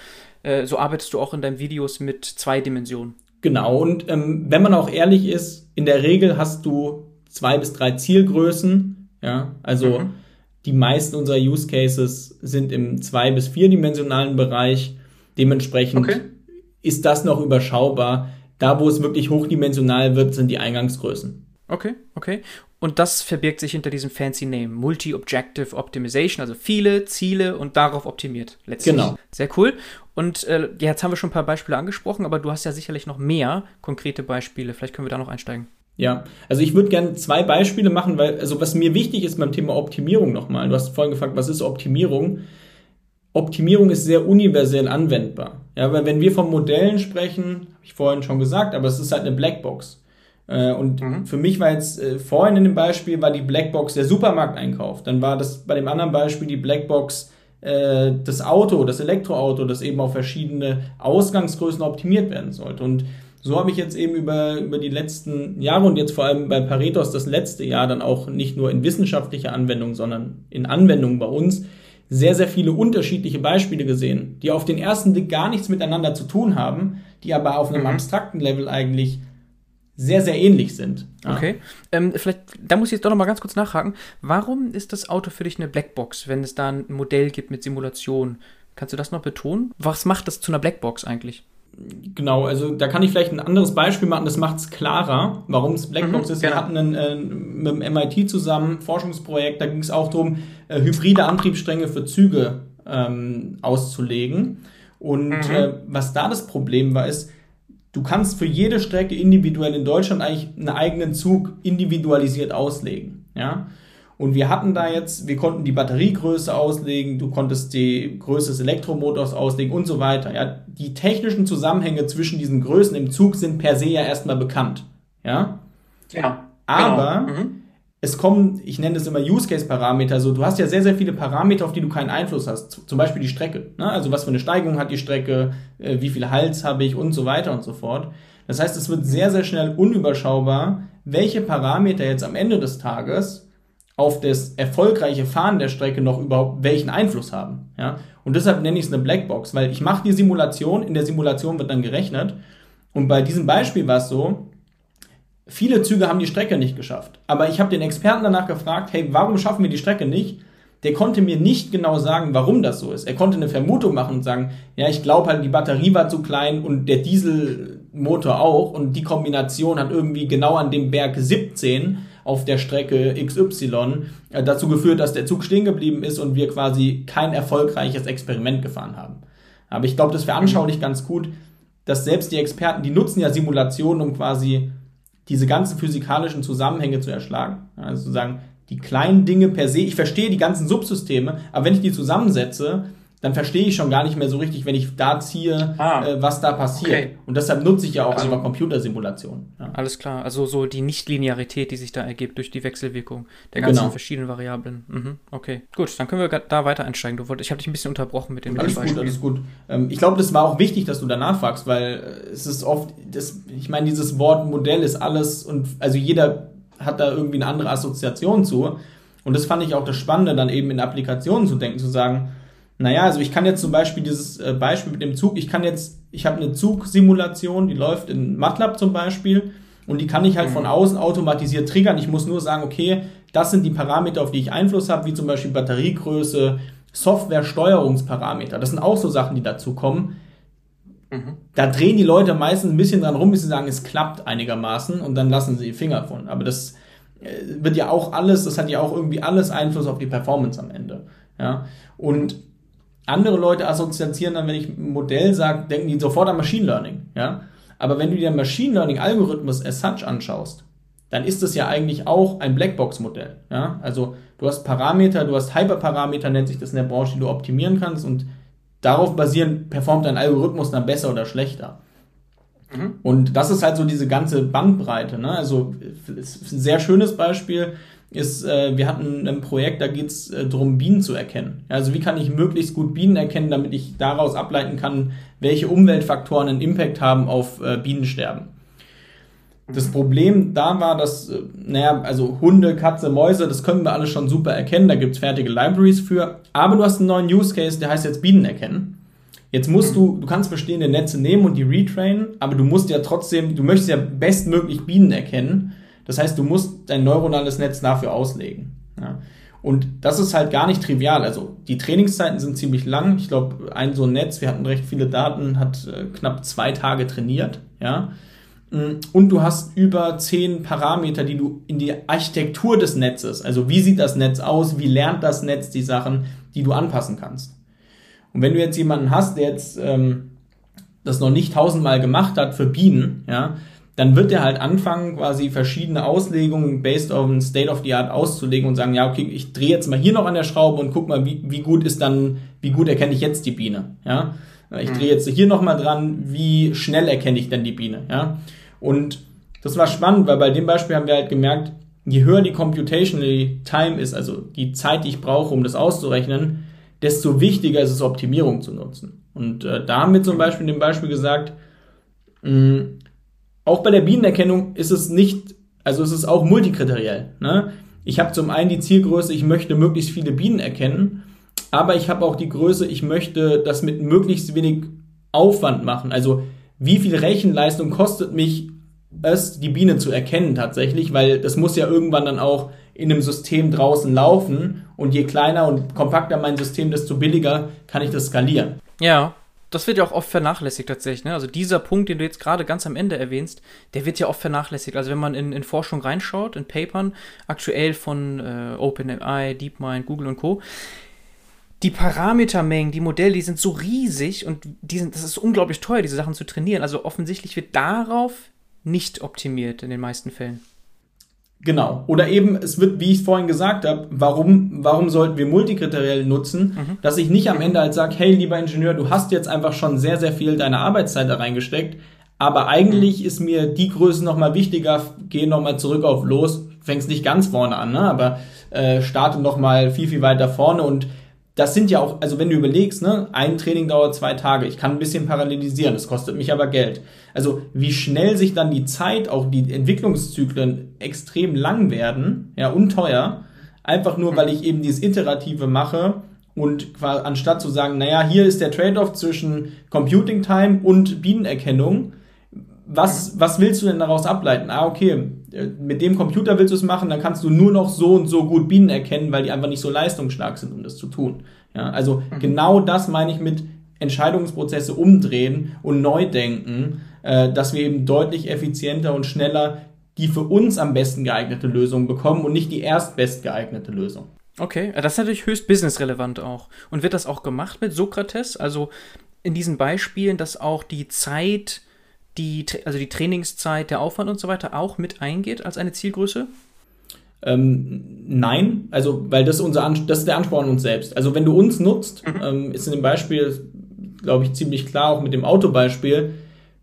äh, so arbeitest du auch in deinen Videos mit zwei Dimensionen. Genau, und ähm, wenn man auch ehrlich ist, in der Regel hast du zwei bis drei Zielgrößen. Ja, also mhm. die meisten unserer Use Cases sind im zwei- bis vierdimensionalen Bereich. Dementsprechend okay ist das noch überschaubar. Da, wo es wirklich hochdimensional wird, sind die Eingangsgrößen. Okay, okay. Und das verbirgt sich hinter diesem fancy Name. Multi-Objective Optimization, also viele Ziele und darauf optimiert. Letztlich. Genau. Sehr cool. Und äh, jetzt haben wir schon ein paar Beispiele angesprochen, aber du hast ja sicherlich noch mehr konkrete Beispiele. Vielleicht können wir da noch einsteigen. Ja, also ich würde gerne zwei Beispiele machen, weil, also was mir wichtig ist beim Thema Optimierung nochmal, du hast vorhin gefragt, was ist Optimierung? Optimierung ist sehr universell anwendbar. Ja, weil wenn wir von Modellen sprechen, habe ich vorhin schon gesagt, aber es ist halt eine Blackbox. Äh, und mhm. für mich war jetzt äh, vorhin in dem Beispiel war die Blackbox der Supermarkteinkauf. Dann war das bei dem anderen Beispiel die Blackbox äh, das Auto, das Elektroauto, das eben auf verschiedene Ausgangsgrößen optimiert werden sollte. Und so habe ich jetzt eben über, über die letzten Jahre und jetzt vor allem bei Paretos das letzte Jahr dann auch nicht nur in wissenschaftlicher Anwendung, sondern in Anwendung bei uns sehr, sehr viele unterschiedliche Beispiele gesehen, die auf den ersten Blick gar nichts miteinander zu tun haben, die aber auf einem mhm. abstrakten Level eigentlich sehr, sehr ähnlich sind. Ja. Okay. Ähm, vielleicht, da muss ich jetzt doch noch mal ganz kurz nachhaken. Warum ist das Auto für dich eine Blackbox, wenn es da ein Modell gibt mit Simulation? Kannst du das noch betonen? Was macht das zu einer Blackbox eigentlich? Genau, also da kann ich vielleicht ein anderes Beispiel machen, das macht es klarer, warum es Blackbox mhm, ist. Wir genau. hatten einen, äh, mit dem MIT zusammen Forschungsprojekt, da ging es auch darum, äh, hybride Antriebsstränge für Züge ähm, auszulegen. Und mhm. äh, was da das Problem war, ist, du kannst für jede Strecke individuell in Deutschland eigentlich einen eigenen Zug individualisiert auslegen. Ja? Und wir hatten da jetzt, wir konnten die Batteriegröße auslegen, du konntest die Größe des Elektromotors auslegen und so weiter. Ja, die technischen Zusammenhänge zwischen diesen Größen im Zug sind per se ja erstmal bekannt. Ja. Ja. Aber genau. mhm. Es kommen, ich nenne das immer Use Case Parameter. So, du hast ja sehr, sehr viele Parameter, auf die du keinen Einfluss hast. Zum Beispiel die Strecke. Ne? Also was für eine Steigung hat die Strecke, äh, wie viel Hals habe ich und so weiter und so fort. Das heißt, es wird sehr, sehr schnell unüberschaubar, welche Parameter jetzt am Ende des Tages auf das erfolgreiche Fahren der Strecke noch überhaupt welchen Einfluss haben. Ja? Und deshalb nenne ich es eine Blackbox, weil ich mache die Simulation, in der Simulation wird dann gerechnet. Und bei diesem Beispiel war es so, viele Züge haben die Strecke nicht geschafft. Aber ich habe den Experten danach gefragt, hey, warum schaffen wir die Strecke nicht? Der konnte mir nicht genau sagen, warum das so ist. Er konnte eine Vermutung machen und sagen, ja, ich glaube halt, die Batterie war zu klein und der Dieselmotor auch und die Kombination hat irgendwie genau an dem Berg 17 auf der Strecke XY äh, dazu geführt, dass der Zug stehen geblieben ist und wir quasi kein erfolgreiches Experiment gefahren haben. Aber ich glaube, das veranschaulicht ganz gut, dass selbst die Experten, die nutzen ja Simulationen, um quasi diese ganzen physikalischen Zusammenhänge zu erschlagen. Also zu sagen, die kleinen Dinge per se, ich verstehe die ganzen Subsysteme, aber wenn ich die zusammensetze, dann verstehe ich schon gar nicht mehr so richtig, wenn ich da ziehe, ah, äh, was da passiert. Okay. Und deshalb nutze ich ja auch also, einfach Computersimulationen. Ja. Alles klar, also so die Nichtlinearität, die sich da ergibt durch die Wechselwirkung der ganzen genau. verschiedenen Variablen. Mhm. Okay, gut, dann können wir da weiter einsteigen. Du wollt, ich habe dich ein bisschen unterbrochen mit dem Alles gut, alles gut. Ähm, ich glaube, das war auch wichtig, dass du danach fragst, weil äh, es ist oft, das, ich meine, dieses Wort Modell ist alles und also jeder hat da irgendwie eine andere Assoziation zu. Und das fand ich auch das Spannende, dann eben in Applikationen zu denken, zu sagen, naja, also ich kann jetzt zum Beispiel dieses äh, Beispiel mit dem Zug, ich kann jetzt, ich habe eine Zugsimulation, die läuft in MATLAB zum Beispiel und die kann ich halt mhm. von außen automatisiert triggern. Ich muss nur sagen, okay, das sind die Parameter, auf die ich Einfluss habe, wie zum Beispiel Batteriegröße, Software-Steuerungsparameter. Das sind auch so Sachen, die dazu kommen. Mhm. Da drehen die Leute meistens ein bisschen dran rum, bis sie sagen, es klappt einigermaßen und dann lassen sie die Finger von. Aber das äh, wird ja auch alles, das hat ja auch irgendwie alles Einfluss auf die Performance am Ende. Ja, und andere Leute assoziieren dann, wenn ich ein Modell sage, denken die sofort an Machine Learning. Ja? Aber wenn du dir Machine Learning Algorithmus as such anschaust, dann ist es ja eigentlich auch ein Blackbox-Modell. Ja? Also du hast Parameter, du hast Hyperparameter, nennt sich das in der Branche, die du optimieren kannst und darauf basierend performt dein Algorithmus dann besser oder schlechter. Mhm. Und das ist halt so diese ganze Bandbreite. Ne? Also ist ein sehr schönes Beispiel ist, äh, wir hatten ein Projekt, da geht es äh, darum, Bienen zu erkennen. Also wie kann ich möglichst gut Bienen erkennen, damit ich daraus ableiten kann, welche Umweltfaktoren einen Impact haben auf äh, Bienensterben. Das Problem da war, dass, äh, naja, also Hunde, Katze, Mäuse, das können wir alles schon super erkennen, da gibt's fertige Libraries für, aber du hast einen neuen Use Case, der heißt jetzt Bienen erkennen. Jetzt musst du, du kannst bestehende Netze nehmen und die retrainen, aber du musst ja trotzdem, du möchtest ja bestmöglich Bienen erkennen das heißt, du musst dein neuronales Netz dafür auslegen. Ja. Und das ist halt gar nicht trivial. Also die Trainingszeiten sind ziemlich lang. Ich glaube, ein so ein Netz, wir hatten recht viele Daten, hat äh, knapp zwei Tage trainiert. Ja. Und du hast über zehn Parameter, die du in die Architektur des Netzes, also wie sieht das Netz aus, wie lernt das Netz die Sachen, die du anpassen kannst. Und wenn du jetzt jemanden hast, der jetzt ähm, das noch nicht tausendmal gemacht hat für Bienen, ja, dann wird er halt anfangen, quasi verschiedene Auslegungen based on State of the Art auszulegen und sagen, ja, okay, ich drehe jetzt mal hier noch an der Schraube und guck mal, wie, wie gut ist dann, wie gut erkenne ich jetzt die Biene, ja. Ich drehe jetzt hier noch mal dran, wie schnell erkenne ich denn die Biene, ja. Und das war spannend, weil bei dem Beispiel haben wir halt gemerkt, je höher die computational time ist, also die Zeit, die ich brauche, um das auszurechnen, desto wichtiger ist es, Optimierung zu nutzen. Und äh, da haben wir zum Beispiel in dem Beispiel gesagt, mh, auch bei der Bienenerkennung ist es nicht, also es ist auch multikriteriell. Ne? Ich habe zum einen die Zielgröße, ich möchte möglichst viele Bienen erkennen, aber ich habe auch die Größe, ich möchte das mit möglichst wenig Aufwand machen. Also wie viel Rechenleistung kostet mich es, die Biene zu erkennen tatsächlich, weil das muss ja irgendwann dann auch in einem System draußen laufen und je kleiner und kompakter mein System, desto billiger kann ich das skalieren. Ja, das wird ja auch oft vernachlässigt tatsächlich. Ne? Also dieser Punkt, den du jetzt gerade ganz am Ende erwähnst, der wird ja oft vernachlässigt. Also wenn man in, in Forschung reinschaut, in Papern, aktuell von äh, OpenAI, DeepMind, Google und Co., die Parametermengen, die Modelle, die sind so riesig und die sind, das ist unglaublich teuer, diese Sachen zu trainieren. Also offensichtlich wird darauf nicht optimiert in den meisten Fällen. Genau. Oder eben, es wird, wie ich vorhin gesagt habe, warum, warum sollten wir multikriteriell nutzen, mhm. dass ich nicht am Ende halt sage, hey, lieber Ingenieur, du hast jetzt einfach schon sehr, sehr viel deiner Arbeitszeit da reingesteckt, aber eigentlich mhm. ist mir die Größe nochmal wichtiger, geh nochmal zurück auf los, fängst nicht ganz vorne an, ne? aber äh, starte nochmal viel, viel weiter vorne und das sind ja auch, also wenn du überlegst, ne, ein Training dauert zwei Tage, ich kann ein bisschen parallelisieren, das kostet mich aber Geld. Also wie schnell sich dann die Zeit, auch die Entwicklungszyklen extrem lang werden, ja, und teuer, einfach nur, weil ich eben dieses Iterative mache und anstatt zu sagen, naja, hier ist der Trade-off zwischen Computing Time und Bienenerkennung, was, was willst du denn daraus ableiten? Ah, okay, mit dem Computer willst du es machen, dann kannst du nur noch so und so gut Bienen erkennen, weil die einfach nicht so leistungsstark sind, um das zu tun. Ja, also mhm. genau das meine ich mit Entscheidungsprozesse umdrehen und neu denken, äh, dass wir eben deutlich effizienter und schneller die für uns am besten geeignete Lösung bekommen und nicht die erstbest geeignete Lösung. Okay, das ist natürlich höchst businessrelevant auch. Und wird das auch gemacht mit Sokrates? Also in diesen Beispielen, dass auch die Zeit die, also die Trainingszeit, der Aufwand und so weiter auch mit eingeht als eine Zielgröße? Ähm, nein, also weil das unser An das ist der Anspruch an uns selbst. Also wenn du uns nutzt, mhm. ähm, ist in dem Beispiel, glaube ich, ziemlich klar, auch mit dem Autobeispiel,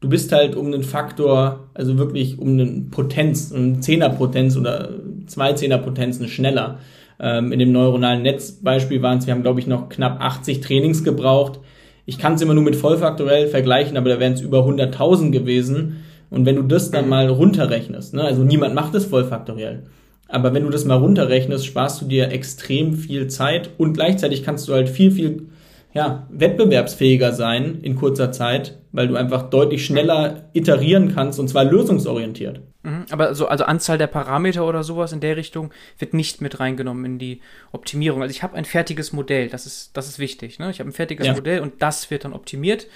du bist halt um einen Faktor, also wirklich um eine Potenz, um Zehnerpotenz oder zwei Zehnerpotenzen schneller. Ähm, in dem neuronalen Netzbeispiel waren es, wir haben glaube ich noch knapp 80 Trainings gebraucht. Ich kann es immer nur mit vollfaktorell vergleichen, aber da wären es über 100.000 gewesen. Und wenn du das dann mhm. mal runterrechnest, ne, also niemand macht es vollfaktoriell, aber wenn du das mal runterrechnest, sparst du dir extrem viel Zeit und gleichzeitig kannst du halt viel, viel ja, wettbewerbsfähiger sein in kurzer Zeit, weil du einfach deutlich schneller iterieren kannst und zwar lösungsorientiert. Mhm, aber so, also Anzahl der Parameter oder sowas in der Richtung wird nicht mit reingenommen in die Optimierung. Also ich habe ein fertiges Modell, das ist, das ist wichtig. Ne? Ich habe ein fertiges ja. Modell und das wird dann optimiert.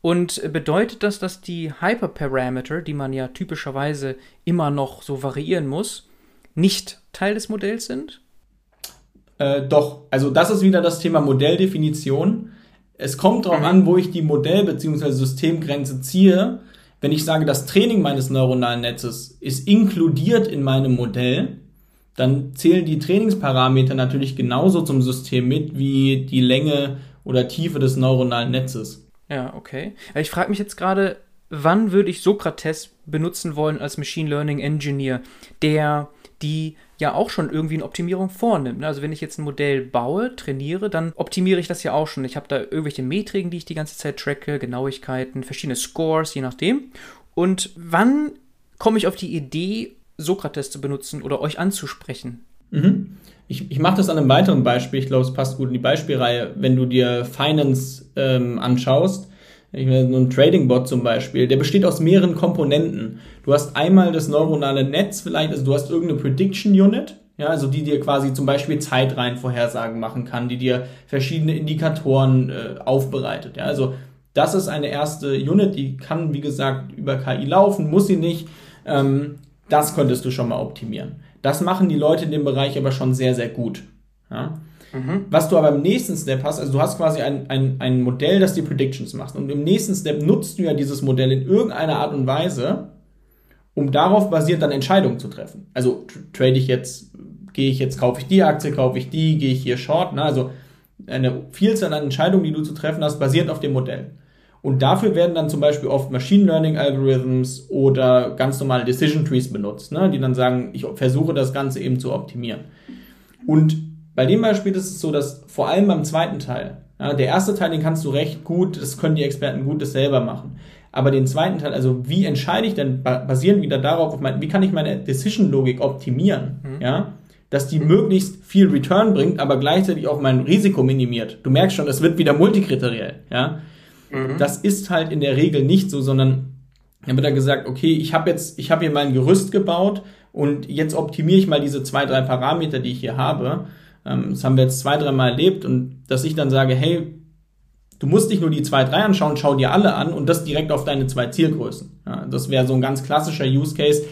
Und bedeutet das, dass die Hyperparameter, die man ja typischerweise immer noch so variieren muss, nicht Teil des Modells sind? Äh, doch, also das ist wieder das Thema Modelldefinition. Es kommt darauf mhm. an, wo ich die Modell- bzw. Systemgrenze ziehe. Wenn ich sage, das Training meines neuronalen Netzes ist inkludiert in meinem Modell, dann zählen die Trainingsparameter natürlich genauso zum System mit wie die Länge oder Tiefe des neuronalen Netzes. Ja, okay. Ich frage mich jetzt gerade, wann würde ich Sokrates benutzen wollen als Machine Learning Engineer, der die ja auch schon irgendwie eine Optimierung vornimmt. Ne? Also wenn ich jetzt ein Modell baue, trainiere, dann optimiere ich das ja auch schon. Ich habe da irgendwelche Metriken, die ich die ganze Zeit tracke, Genauigkeiten, verschiedene Scores, je nachdem. Und wann komme ich auf die Idee, Sokrates zu benutzen oder euch anzusprechen? Mhm. Ich, ich mache das an einem weiteren Beispiel. Ich glaube, es passt gut in die Beispielreihe. Wenn du dir Finance ähm, anschaust, ich meine, so ein Trading-Bot zum Beispiel, der besteht aus mehreren Komponenten. Du hast einmal das neuronale Netz vielleicht, also du hast irgendeine Prediction Unit, ja, also die dir quasi zum Beispiel Zeitreihenvorhersagen machen kann, die dir verschiedene Indikatoren äh, aufbereitet. Ja, also das ist eine erste Unit, die kann, wie gesagt, über KI laufen, muss sie nicht. Ähm, das könntest du schon mal optimieren. Das machen die Leute in dem Bereich aber schon sehr, sehr gut. Ja? Mhm. Was du aber im nächsten Step hast, also du hast quasi ein, ein, ein Modell, das die Predictions macht. Und im nächsten Step nutzt du ja dieses Modell in irgendeiner Art und Weise, um darauf basiert dann Entscheidungen zu treffen. Also trade ich jetzt, gehe ich jetzt, kaufe ich die Aktie, kaufe ich die, gehe ich hier short. Ne? Also eine Vielzahl an Entscheidungen, die du zu treffen hast, basierend auf dem Modell. Und dafür werden dann zum Beispiel oft Machine Learning Algorithms oder ganz normale Decision Trees benutzt, ne? die dann sagen, ich versuche das Ganze eben zu optimieren. Und bei dem Beispiel ist es so, dass vor allem beim zweiten Teil, ja, der erste Teil, den kannst du recht gut, das können die Experten gut das selber machen. Aber den zweiten Teil, also wie entscheide ich denn, basierend wieder darauf, mein, wie kann ich meine Decision-Logik optimieren, mhm. ja, dass die möglichst viel Return bringt, aber gleichzeitig auch mein Risiko minimiert. Du merkst schon, es wird wieder multikriteriell, ja. Mhm. Das ist halt in der Regel nicht so, sondern dann wird da gesagt, okay, ich habe jetzt, ich habe hier mein Gerüst gebaut und jetzt optimiere ich mal diese zwei, drei Parameter, die ich hier habe das haben wir jetzt zwei, dreimal erlebt und dass ich dann sage, hey, du musst nicht nur die zwei, drei anschauen, schau dir alle an und das direkt auf deine zwei Zielgrößen. Ja, das wäre so ein ganz klassischer Use Case.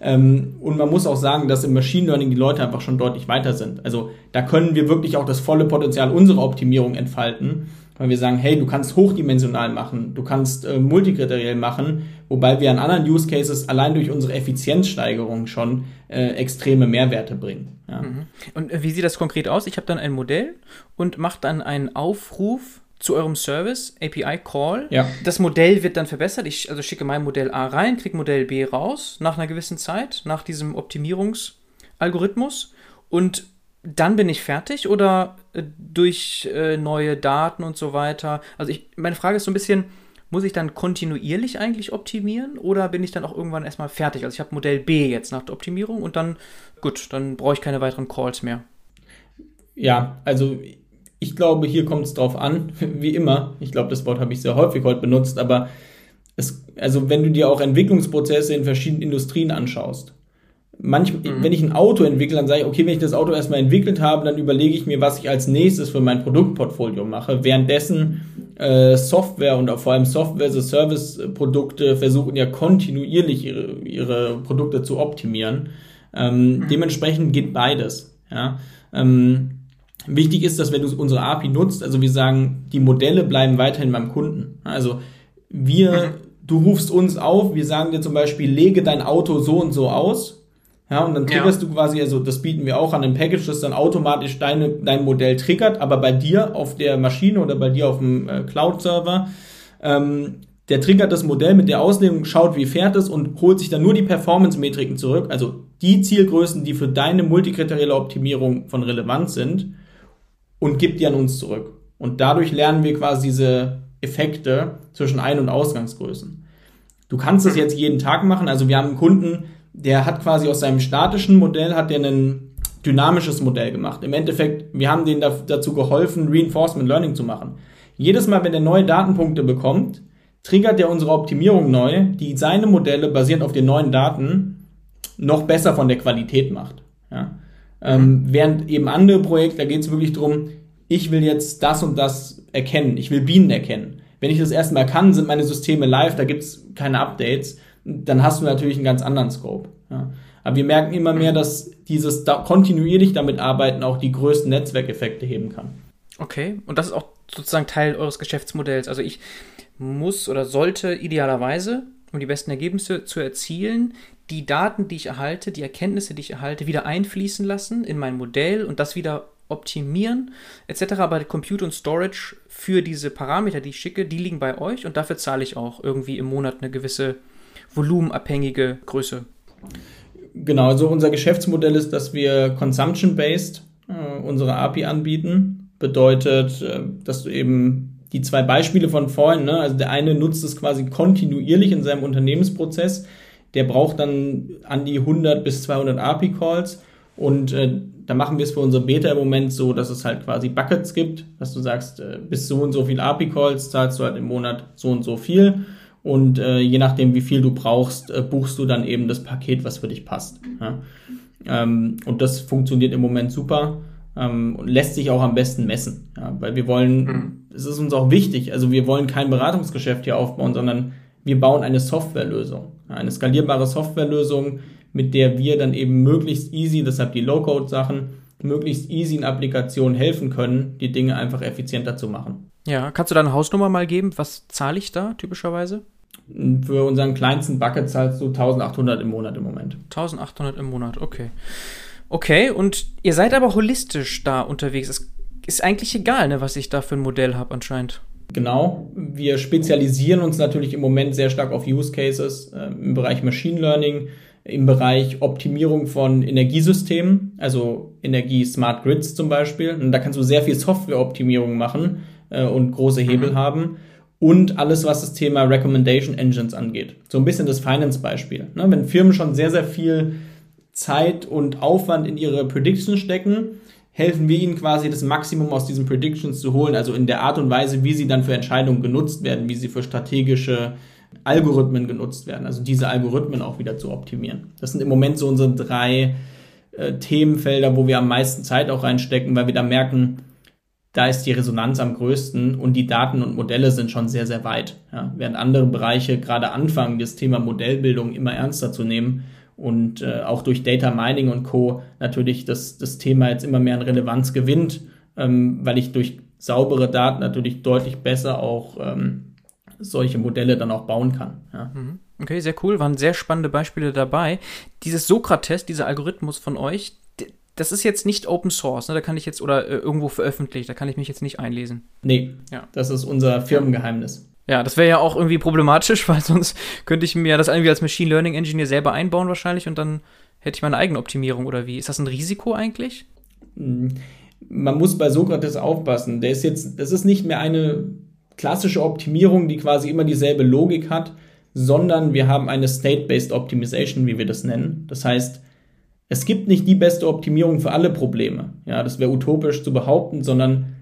Ähm, und man muss auch sagen, dass im Machine Learning die Leute einfach schon deutlich weiter sind. Also da können wir wirklich auch das volle Potenzial unserer Optimierung entfalten weil wir sagen, hey, du kannst hochdimensional machen, du kannst äh, multikriteriell machen, wobei wir an anderen Use Cases allein durch unsere Effizienzsteigerung schon äh, extreme Mehrwerte bringen. Ja. Mhm. Und äh, wie sieht das konkret aus? Ich habe dann ein Modell und mache dann einen Aufruf zu eurem Service, API Call. Ja. Das Modell wird dann verbessert. Ich also schicke mein Modell A rein, kriege Modell B raus nach einer gewissen Zeit, nach diesem Optimierungsalgorithmus. Und dann bin ich fertig oder äh, durch äh, neue Daten und so weiter? Also ich, meine Frage ist so ein bisschen, muss ich dann kontinuierlich eigentlich optimieren oder bin ich dann auch irgendwann erstmal fertig? Also ich habe Modell B jetzt nach der Optimierung und dann, gut, dann brauche ich keine weiteren Calls mehr. Ja, also ich glaube, hier kommt es drauf an, <laughs> wie immer. Ich glaube, das Wort habe ich sehr häufig heute benutzt, aber es, also wenn du dir auch Entwicklungsprozesse in verschiedenen Industrien anschaust, manchmal, mhm. wenn ich ein Auto entwickle, dann sage ich, okay, wenn ich das Auto erstmal entwickelt habe, dann überlege ich mir, was ich als nächstes für mein Produktportfolio mache. Währenddessen äh, Software und auch vor allem Software-as-a-Service-Produkte versuchen ja kontinuierlich ihre, ihre Produkte zu optimieren. Ähm, mhm. Dementsprechend geht beides. Ja? Ähm, wichtig ist, dass wenn du unsere API nutzt, also wir sagen, die Modelle bleiben weiterhin beim Kunden. Also wir, mhm. du rufst uns auf, wir sagen dir zum Beispiel, lege dein Auto so und so aus Ja, und dann triggerst ja. du quasi, also das bieten wir auch an einem Package, das dann automatisch deine, dein Modell triggert, aber bei dir auf der Maschine oder bei dir auf dem äh, Cloud-Server, ähm, der triggert das Modell mit der Auslegung, schaut, wie fährt es und holt sich dann nur die Performance-Metriken zurück, also die Zielgrößen, die für deine multikriterielle Optimierung von Relevanz sind und gibt die an uns zurück. Und dadurch lernen wir quasi diese Effekte zwischen Ein- und Ausgangsgrößen. Du kannst das jetzt jeden Tag machen. Also wir haben einen Kunden, der hat quasi aus seinem statischen Modell hat der ein dynamisches Modell gemacht. Im Endeffekt, wir haben denen dazu geholfen, Reinforcement Learning zu machen. Jedes Mal, wenn er neue Datenpunkte bekommt, triggert er unsere Optimierung neu, die seine Modelle basierend auf den neuen Daten noch besser von der Qualität macht. Ja. Ähm, während eben andere Projekte, da geht es wirklich darum, ich will jetzt das und das erkennen, ich will Bienen erkennen. Wenn ich das erstmal kann, sind meine Systeme live, da gibt es keine Updates dann hast du natürlich einen ganz anderen Scope. Ja. Aber wir merken immer mehr, dass dieses da kontinuierlich damit arbeiten auch die größten Netzwerkeffekte heben kann. Okay, und das ist auch sozusagen Teil eures Geschäftsmodells. Also ich muss oder sollte idealerweise, um die besten Ergebnisse zu erzielen, die Daten, die ich erhalte, die Erkenntnisse, die ich erhalte, wieder einfließen lassen in mein Modell und das wieder optimieren etc. Aber Compute und Storage für diese Parameter, die ich schicke, die liegen bei euch und dafür zahle ich auch irgendwie im Monat eine gewisse volumenabhängige Größe. Genau, also unser Geschäftsmodell ist, dass wir consumption-based äh, unsere API anbieten. Bedeutet, äh, dass du eben die zwei Beispiele von vorhin, ne, also der eine nutzt es quasi kontinuierlich in seinem Unternehmensprozess, der braucht dann an die 100 bis 200 API-Calls und äh, da machen wir es für unsere Beta im Moment so, dass es halt quasi Buckets gibt, dass du sagst, äh, bis so und so viel API-Calls zahlst du halt im Monat so und so viel und äh, je nachdem, wie viel du brauchst, äh, buchst du dann eben das Paket, was für dich passt. Ja? Ähm, und das funktioniert im Moment super ähm, und lässt sich auch am besten messen, ja? weil wir wollen, mhm. es ist uns auch wichtig, also wir wollen kein Beratungsgeschäft hier aufbauen, sondern wir bauen eine Softwarelösung, eine skalierbare Softwarelösung, mit der wir dann eben möglichst easy, deshalb die Low-Code-Sachen, möglichst easy in Applikationen helfen können, die Dinge einfach effizienter zu machen. Ja, kannst du da eine Hausnummer mal geben? Was zahle ich da typischerweise? Für unseren kleinsten Bucket zahlst du 1800 im Monat im Moment. 1800 im Monat, okay. Okay, und ihr seid aber holistisch da unterwegs. Es ist eigentlich egal, ne, was ich da für ein Modell habe anscheinend. Genau. Wir spezialisieren uns natürlich im Moment sehr stark auf Use Cases äh, im Bereich Machine Learning, im Bereich Optimierung von Energiesystemen, also Energie-Smart Grids zum Beispiel. Und da kannst du sehr viel Softwareoptimierung machen äh, und große Hebel mhm. haben und alles, was das Thema Recommendation Engines angeht. So ein bisschen das Finance-Beispiel. Ne? Wenn Firmen schon sehr, sehr viel Zeit und Aufwand in ihre Predictions stecken, helfen wir ihnen quasi das Maximum aus diesen Predictions zu holen, also in der Art und Weise, wie sie dann für Entscheidungen genutzt werden, wie sie für strategische Algorithmen genutzt werden, also diese Algorithmen auch wieder zu optimieren. Das sind im Moment so unsere drei äh, Themenfelder, wo wir am meisten Zeit auch reinstecken, weil wir da merken, da ist die Resonanz am größten und die Daten und Modelle sind schon sehr, sehr weit. Ja, während andere Bereiche gerade anfangen, das Thema Modellbildung immer ernster zu nehmen und äh, auch durch Data Mining und Co. natürlich das, das Thema jetzt immer mehr an Relevanz gewinnt, ähm, weil ich durch saubere Daten natürlich deutlich besser auch ähm, solche Modelle dann auch bauen kann. Ja. Mhm. Okay, sehr cool. Waren sehr spannende Beispiele dabei. Dieses Sokrates, dieser Algorithmus von euch, das ist jetzt nicht Open Source, ne? da kann ich jetzt, oder äh, irgendwo veröffentlicht, da kann ich mich jetzt nicht einlesen. Nee, ja. das ist unser Firmengeheimnis. Ja, das wäre ja auch irgendwie problematisch, <laughs> weil sonst könnte ich mir das irgendwie als Machine Learning Engineer selber einbauen wahrscheinlich und dann hätte ich meine eigene Optimierung oder wie? Ist das ein Risiko eigentlich? Hm, man muss bei Sokrates aufpassen. Der ist jetzt, das ist nicht mehr eine klassische Optimierung, die quasi immer dieselbe Logik hat, sondern wir haben eine State-Based Optimization, wie wir das nennen. Das heißt, es gibt nicht die beste Optimierung für alle Probleme. Ja, das wäre utopisch zu behaupten, sondern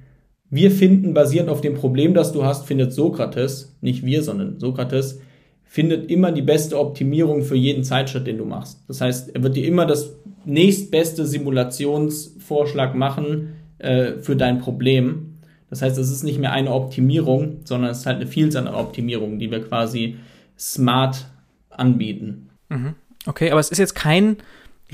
wir finden, basierend auf dem Problem, das du hast, findet Sokrates, nicht wir, sondern Sokrates, findet immer die beste Optimierung für jeden Zeitschritt, den du machst. Das heißt, er wird dir immer das nächstbeste Simulationsvorschlag machen äh, für dein Problem. Das heißt, es ist nicht mehr eine Optimierung, sondern es ist halt eine Vielzahl an Optimierungen, die wir quasi smart anbieten. Mhm. Okay, aber es ist jetzt kein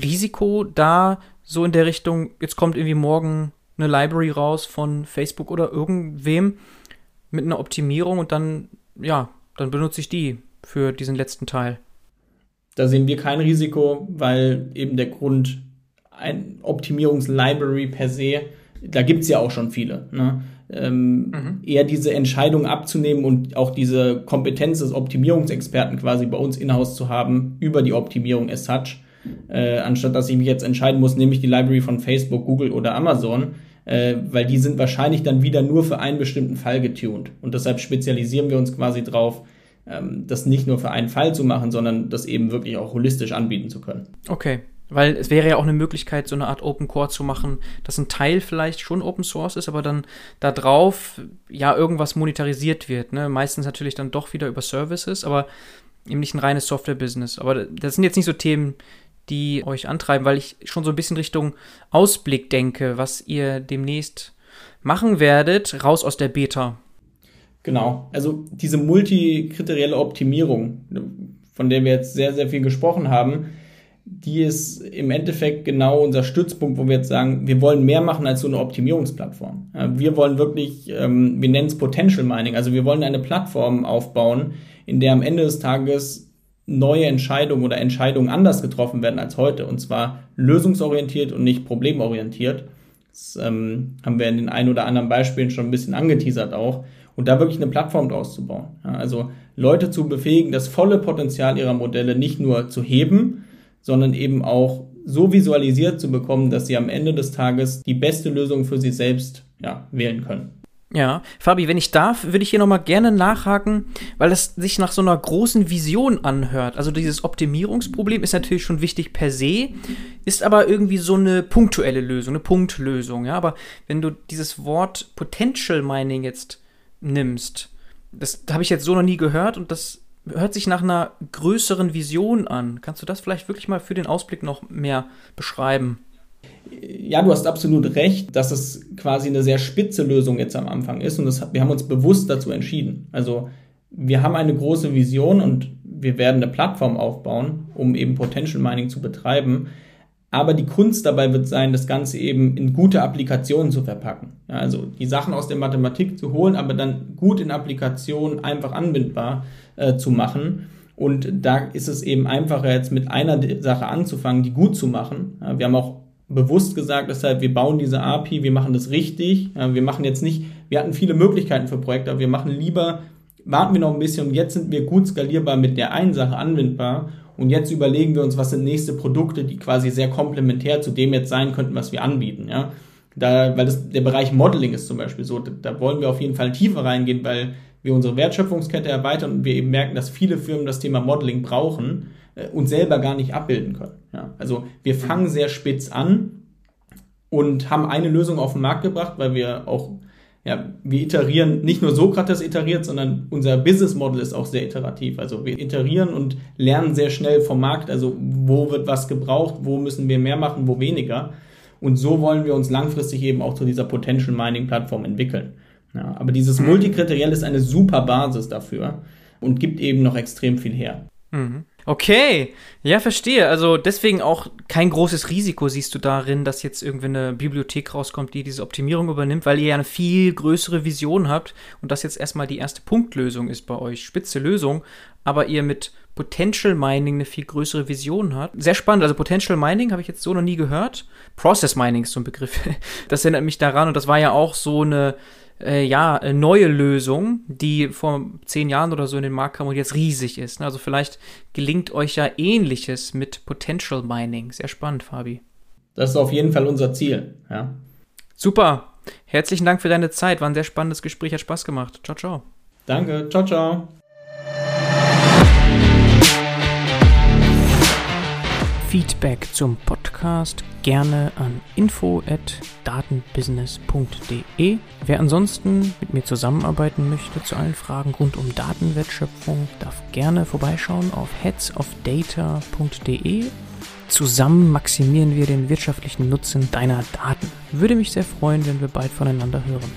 Risiko da so in der Richtung, jetzt kommt irgendwie morgen eine Library raus von Facebook oder irgendwem mit einer Optimierung und dann, ja, dann benutze ich die für diesen letzten Teil. Da sehen wir kein Risiko, weil eben der Grund, ein Optimierungslibrary per se, da gibt es ja auch schon viele. Ne? Ähm, mhm. Eher diese Entscheidung abzunehmen und auch diese Kompetenz des Optimierungsexperten quasi bei uns in-house zu haben über die Optimierung as such, äh, anstatt dass ich mich jetzt entscheiden muss, nehme ich die Library von Facebook, Google oder Amazon, äh, weil die sind wahrscheinlich dann wieder nur für einen bestimmten Fall getuned. Und deshalb spezialisieren wir uns quasi drauf, ähm, das nicht nur für einen Fall zu machen, sondern das eben wirklich auch holistisch anbieten zu können. Okay. Weil es wäre ja auch eine Möglichkeit, so eine Art Open Core zu machen, dass ein Teil vielleicht schon Open Source ist, aber dann da drauf ja irgendwas monetarisiert wird. Ne? Meistens natürlich dann doch wieder über Services, aber eben nicht ein reines Software-Business. Aber das sind jetzt nicht so Themen, die euch antreiben, weil ich schon so ein bisschen Richtung Ausblick denke, was ihr demnächst machen werdet, raus aus der Beta. Genau, also diese multikriterielle Optimierung, von der wir jetzt sehr, sehr viel gesprochen haben, die ist im Endeffekt genau unser Stützpunkt, wo wir jetzt sagen, wir wollen mehr machen als so eine Optimierungsplattform. Wir wollen wirklich, ähm, wir nennen es Potential Mining, also wir wollen eine Plattform aufbauen, in der am Ende des Tages neue Entscheidungen oder Entscheidungen anders getroffen werden als heute. Und zwar lösungsorientiert und nicht problemorientiert. Das ähm, haben wir in den ein oder anderen Beispielen schon ein bisschen angeteasert auch. Und da wirklich eine Plattform draus zu bauen. Also Leute zu befähigen, das volle Potenzial ihrer Modelle nicht nur zu heben, sondern eben auch so visualisiert zu bekommen, dass sie am Ende des Tages die beste Lösung für sie selbst ja, wählen können. Ja, Fabi, wenn ich darf, würde ich hier nochmal gerne nachhaken, weil das sich nach so einer großen Vision anhört. Also dieses Optimierungsproblem ist natürlich schon wichtig per se, ist aber irgendwie so eine punktuelle Lösung, eine Punktlösung. Ja, aber wenn du dieses Wort Potential Mining jetzt nimmst, das habe ich jetzt so noch nie gehört und das hört sich nach einer größeren Vision an. Kannst du das vielleicht wirklich mal für den Ausblick noch mehr beschreiben? ja, du hast absolut recht, dass es quasi eine sehr spitze Lösung jetzt am Anfang ist und das, wir haben uns bewusst dazu entschieden. Also wir haben eine große Vision und wir werden eine Plattform aufbauen, um eben Potential Mining zu betreiben. Aber die Kunst dabei wird sein, das Ganze eben in gute Applikationen zu verpacken. Ja, also die Sachen aus der Mathematik zu holen, aber dann gut in Applikationen einfach anbindbar äh, zu machen. Und da ist es eben einfacher, jetzt mit einer Sache anzufangen, die gut zu machen. Wir haben auch bewusst gesagt, deshalb, wir bauen diese API, wir machen das richtig. wir machen jetzt nicht, wir hatten viele Möglichkeiten für Projekte, aber wir machen lieber, warten wir noch ein bisschen und jetzt sind wir gut skalierbar mit der einen Sache anwendbar und jetzt überlegen wir uns, was sind nächste Produkte, die quasi sehr komplementär zu dem jetzt sein könnten, was wir anbieten, ja. Da, weil das, der Bereich Modeling ist zum Beispiel so, da wollen wir auf jeden Fall tiefer reingehen, weil wir unsere Wertschöpfungskette erweitern und wir eben merken, dass viele Firmen das Thema Modeling brauchen äh, und selber gar nicht abbilden können. Ja, also wir fangen sehr spitz an und haben eine Lösung auf den Markt gebracht, weil wir auch, ja, wir iterieren, nicht nur Sokrates iteriert, sondern unser Business Model ist auch sehr iterativ. Also wir iterieren und lernen sehr schnell vom Markt, also wo wird was gebraucht, wo müssen wir mehr machen, wo weniger. Und so wollen wir uns langfristig eben auch zu dieser Potential Mining Plattform entwickeln. Ja, aber dieses mhm. Multikriteriell ist eine super Basis dafür und gibt eben noch extrem viel her. Mhm. Okay, ja, verstehe. Also deswegen auch kein großes Risiko siehst du darin, dass jetzt irgendwie eine Bibliothek rauskommt, die diese Optimierung übernimmt, weil ihr ja eine viel größere Vision habt und das jetzt erstmal die erste Punktlösung ist bei euch. Spitze Lösung, aber ihr mit Potential Mining eine viel größere Vision habt. Sehr spannend. Also Potential Mining habe ich jetzt so noch nie gehört. Process Mining ist so ein Begriff. <laughs> Das erinnert mich daran und das war ja auch so eine äh, ja, neue Lösung, die vor zehn Jahren oder so in den Markt kam und jetzt riesig ist. Ne? Also vielleicht gelingt euch ja ähnliches mit Potential Mining. Sehr spannend, Fabi. Das ist auf jeden Fall unser Ziel, ja. Super. Herzlichen Dank für deine Zeit. War ein sehr spannendes Gespräch, hat Spaß gemacht. Ciao, ciao. Danke. Ciao, ciao. Feedback zum Podcast gerne an info@datenbusiness.de. Wer ansonsten mit mir zusammenarbeiten möchte zu allen Fragen rund um Datenwertschöpfung, darf gerne vorbeischauen auf headsofdata.de. Zusammen maximieren wir den wirtschaftlichen Nutzen deiner Daten. Würde mich sehr freuen, wenn wir bald voneinander hören.